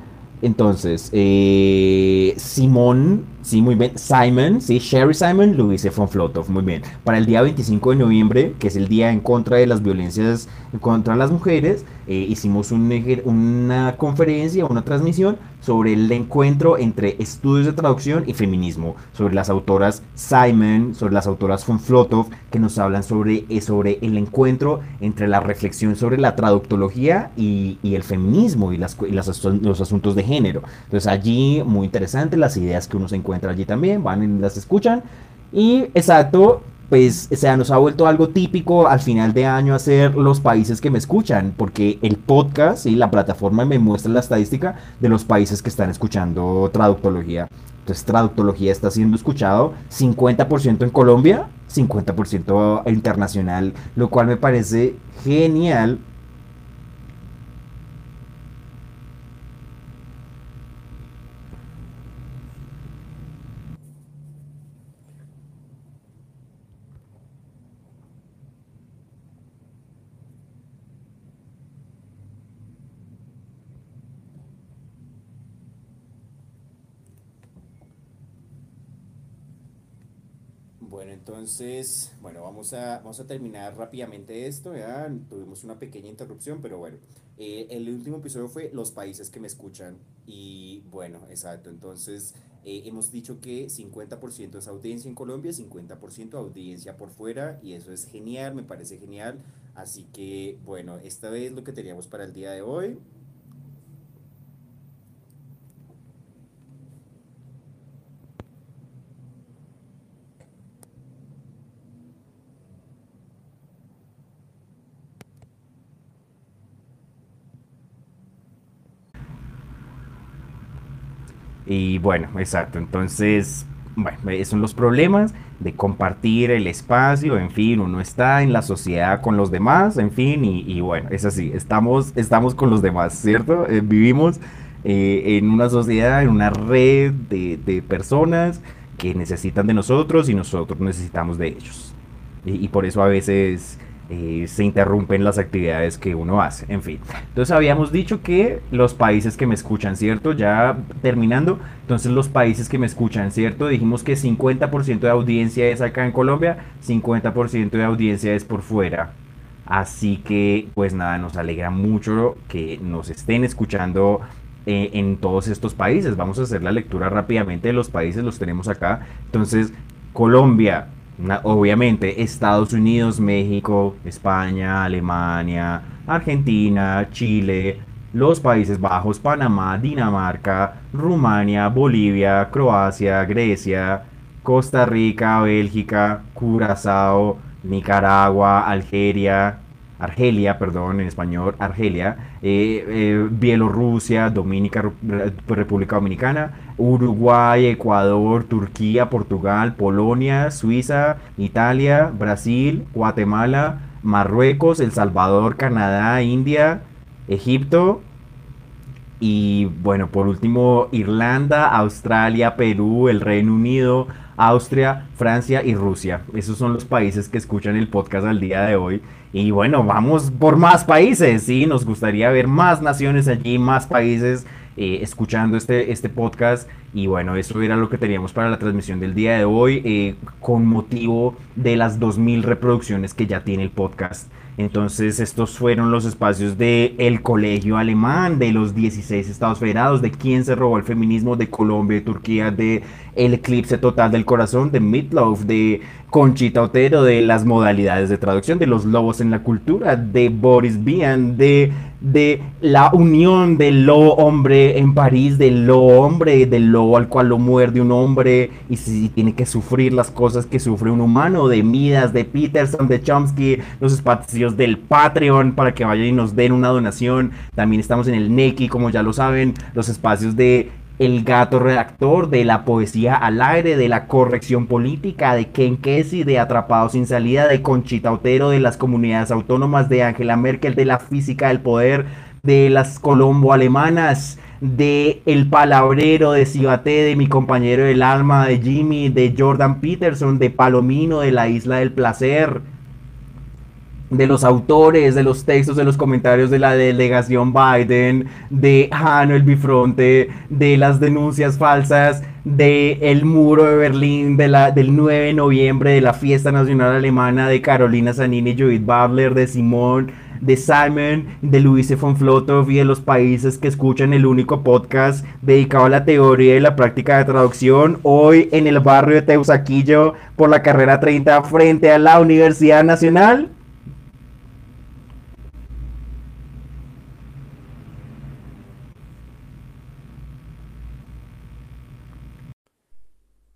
Speaker 1: entonces, eh, Simón Sí, muy bien. Simon, sí, Sherry Simon lo hice von Flotov, muy bien. Para el día 25 de noviembre, que es el día en contra de las violencias contra las mujeres, eh, hicimos una conferencia, una transmisión sobre el encuentro entre estudios de traducción y feminismo, sobre las autoras Simon, sobre las autoras von Flotov, que nos hablan sobre, eh, sobre el encuentro entre la reflexión sobre la traductología y, el feminismo y, las, y los asuntos de género. Entonces allí, muy interesante las ideas que uno se encuentra allí también, van y las escuchan. Y exacto, pues se nos ha vuelto algo típico al final de año hacer los países que me escuchan, porque el podcast y la plataforma me muestra la estadística de los países que están escuchando traductología. Entonces, traductología está siendo escuchado 50% en Colombia, 50% internacional, lo cual me parece genial Entonces, bueno, vamos a, vamos a terminar rápidamente esto. Ya tuvimos una pequeña interrupción, pero bueno, eh, el último episodio fue los países que me escuchan. Y bueno, exacto. Entonces, eh, hemos dicho que 50% es audiencia en Colombia, 50% audiencia por fuera. Y eso es genial, me parece genial. Así que, bueno, esta vez lo que teníamos para el día de hoy. Y bueno, exacto. Entonces, bueno, esos son los problemas de compartir el espacio, en fin, uno está en la sociedad con los demás, en fin, y, bueno, es así, estamos, estamos con los demás, ¿cierto? Eh, vivimos eh, en una sociedad, en una red de, de, personas que necesitan de nosotros y nosotros necesitamos de ellos. y por eso a veces eh, se interrumpen las actividades que uno hace. En fin, entonces habíamos dicho que los países que me escuchan, ¿cierto? Ya terminando, entonces los países que me escuchan, ¿cierto? Dijimos que 50% de audiencia es acá en Colombia, 50% de audiencia es por fuera. Así que, pues nada, nos alegra mucho que nos estén escuchando eh, en todos estos países. Vamos a hacer la lectura rápidamente de los países, los tenemos acá. Entonces, Colombia, obviamente Estados Unidos, México, España, Alemania, Argentina, Chile, los Países Bajos, Panamá, Dinamarca, Rumania, Bolivia, Croacia, Grecia, Costa Rica, Bélgica, Curazao, Nicaragua, Algeria, Argelia, perdón, en español, Argelia, eh, eh, Bielorrusia, Dominica, República Dominicana, Uruguay, Ecuador, Turquía, Portugal, Polonia, Suiza, Italia, Brasil, Guatemala, Marruecos, El Salvador, Canadá, India, Egipto Y bueno, por último, Irlanda, Australia, Perú, el Reino Unido, Austria, Francia y Rusia. Esos son los países que escuchan el podcast al día de hoy. Y bueno, vamos por más países, ¿sí? Nos gustaría ver más naciones allí, más países eh, escuchando este, este podcast. Y bueno, eso era lo que teníamos para la transmisión del día de hoy, eh, con motivo de las 2.000 reproducciones que ya tiene el podcast. Entonces estos fueron los espacios de el colegio alemán, de los 16 estados federados, de quién se robó el feminismo, de Colombia y Turquía, de el eclipse total del corazón, de Meatloaf, de Conchita Otero, de las modalidades de traducción, de los lobos en la cultura, de Boris Vian, de, de la unión del lobo hombre en París, del lobo hombre, del lobo al cual lo muerde un hombre y si tiene que sufrir las cosas que sufre un humano, de Midas, de Peterson, de Chomsky, los espacios del Patreon para que vayan y nos den una donación. También estamos en el Neki, como ya lo saben, los espacios de el gato redactor, de la poesía al aire, de la corrección política, de Ken Kesey, de Atrapado sin salida, de Conchita Otero, de las comunidades autónomas, de Angela Merkel, de la física del poder, de las colombo alemanas, de El Palabrero, de Cibaté, de Mi compañero del alma, de Jimmy, de Jordan Peterson, de Palomino, de La Isla del Placer de los autores, de los textos, de los comentarios de la delegación Biden, de Hano el Bifronte, de las denuncias falsas, de el muro de Berlín, de la, del 9 de noviembre, de la fiesta nacional alemana, de Carolina Zanini, Judith Babler, de Simón, de Simon, de Luis von Flotov y de los países que escuchan el único podcast dedicado a la teoría y la práctica de traducción, hoy en el barrio de Teusaquillo por la carrera 30 frente a la Universidad Nacional.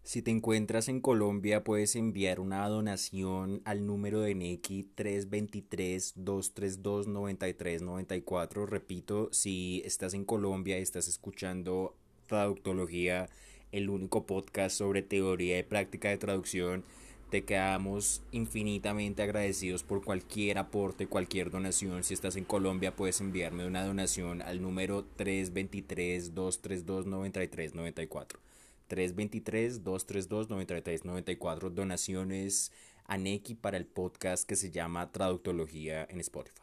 Speaker 2: Si te encuentras en Colombia, puedes enviar una donación al número de NECI 323-232-9394. Repito, si estás en Colombia y estás escuchando Traductología, el único podcast sobre teoría y práctica de traducción, te quedamos infinitamente agradecidos por cualquier aporte, cualquier donación. Si estás en Colombia, puedes enviarme una donación al número 323-232-9394. 323-232-9394 donaciones a Neki para el podcast que se llama Traductología en Spotify.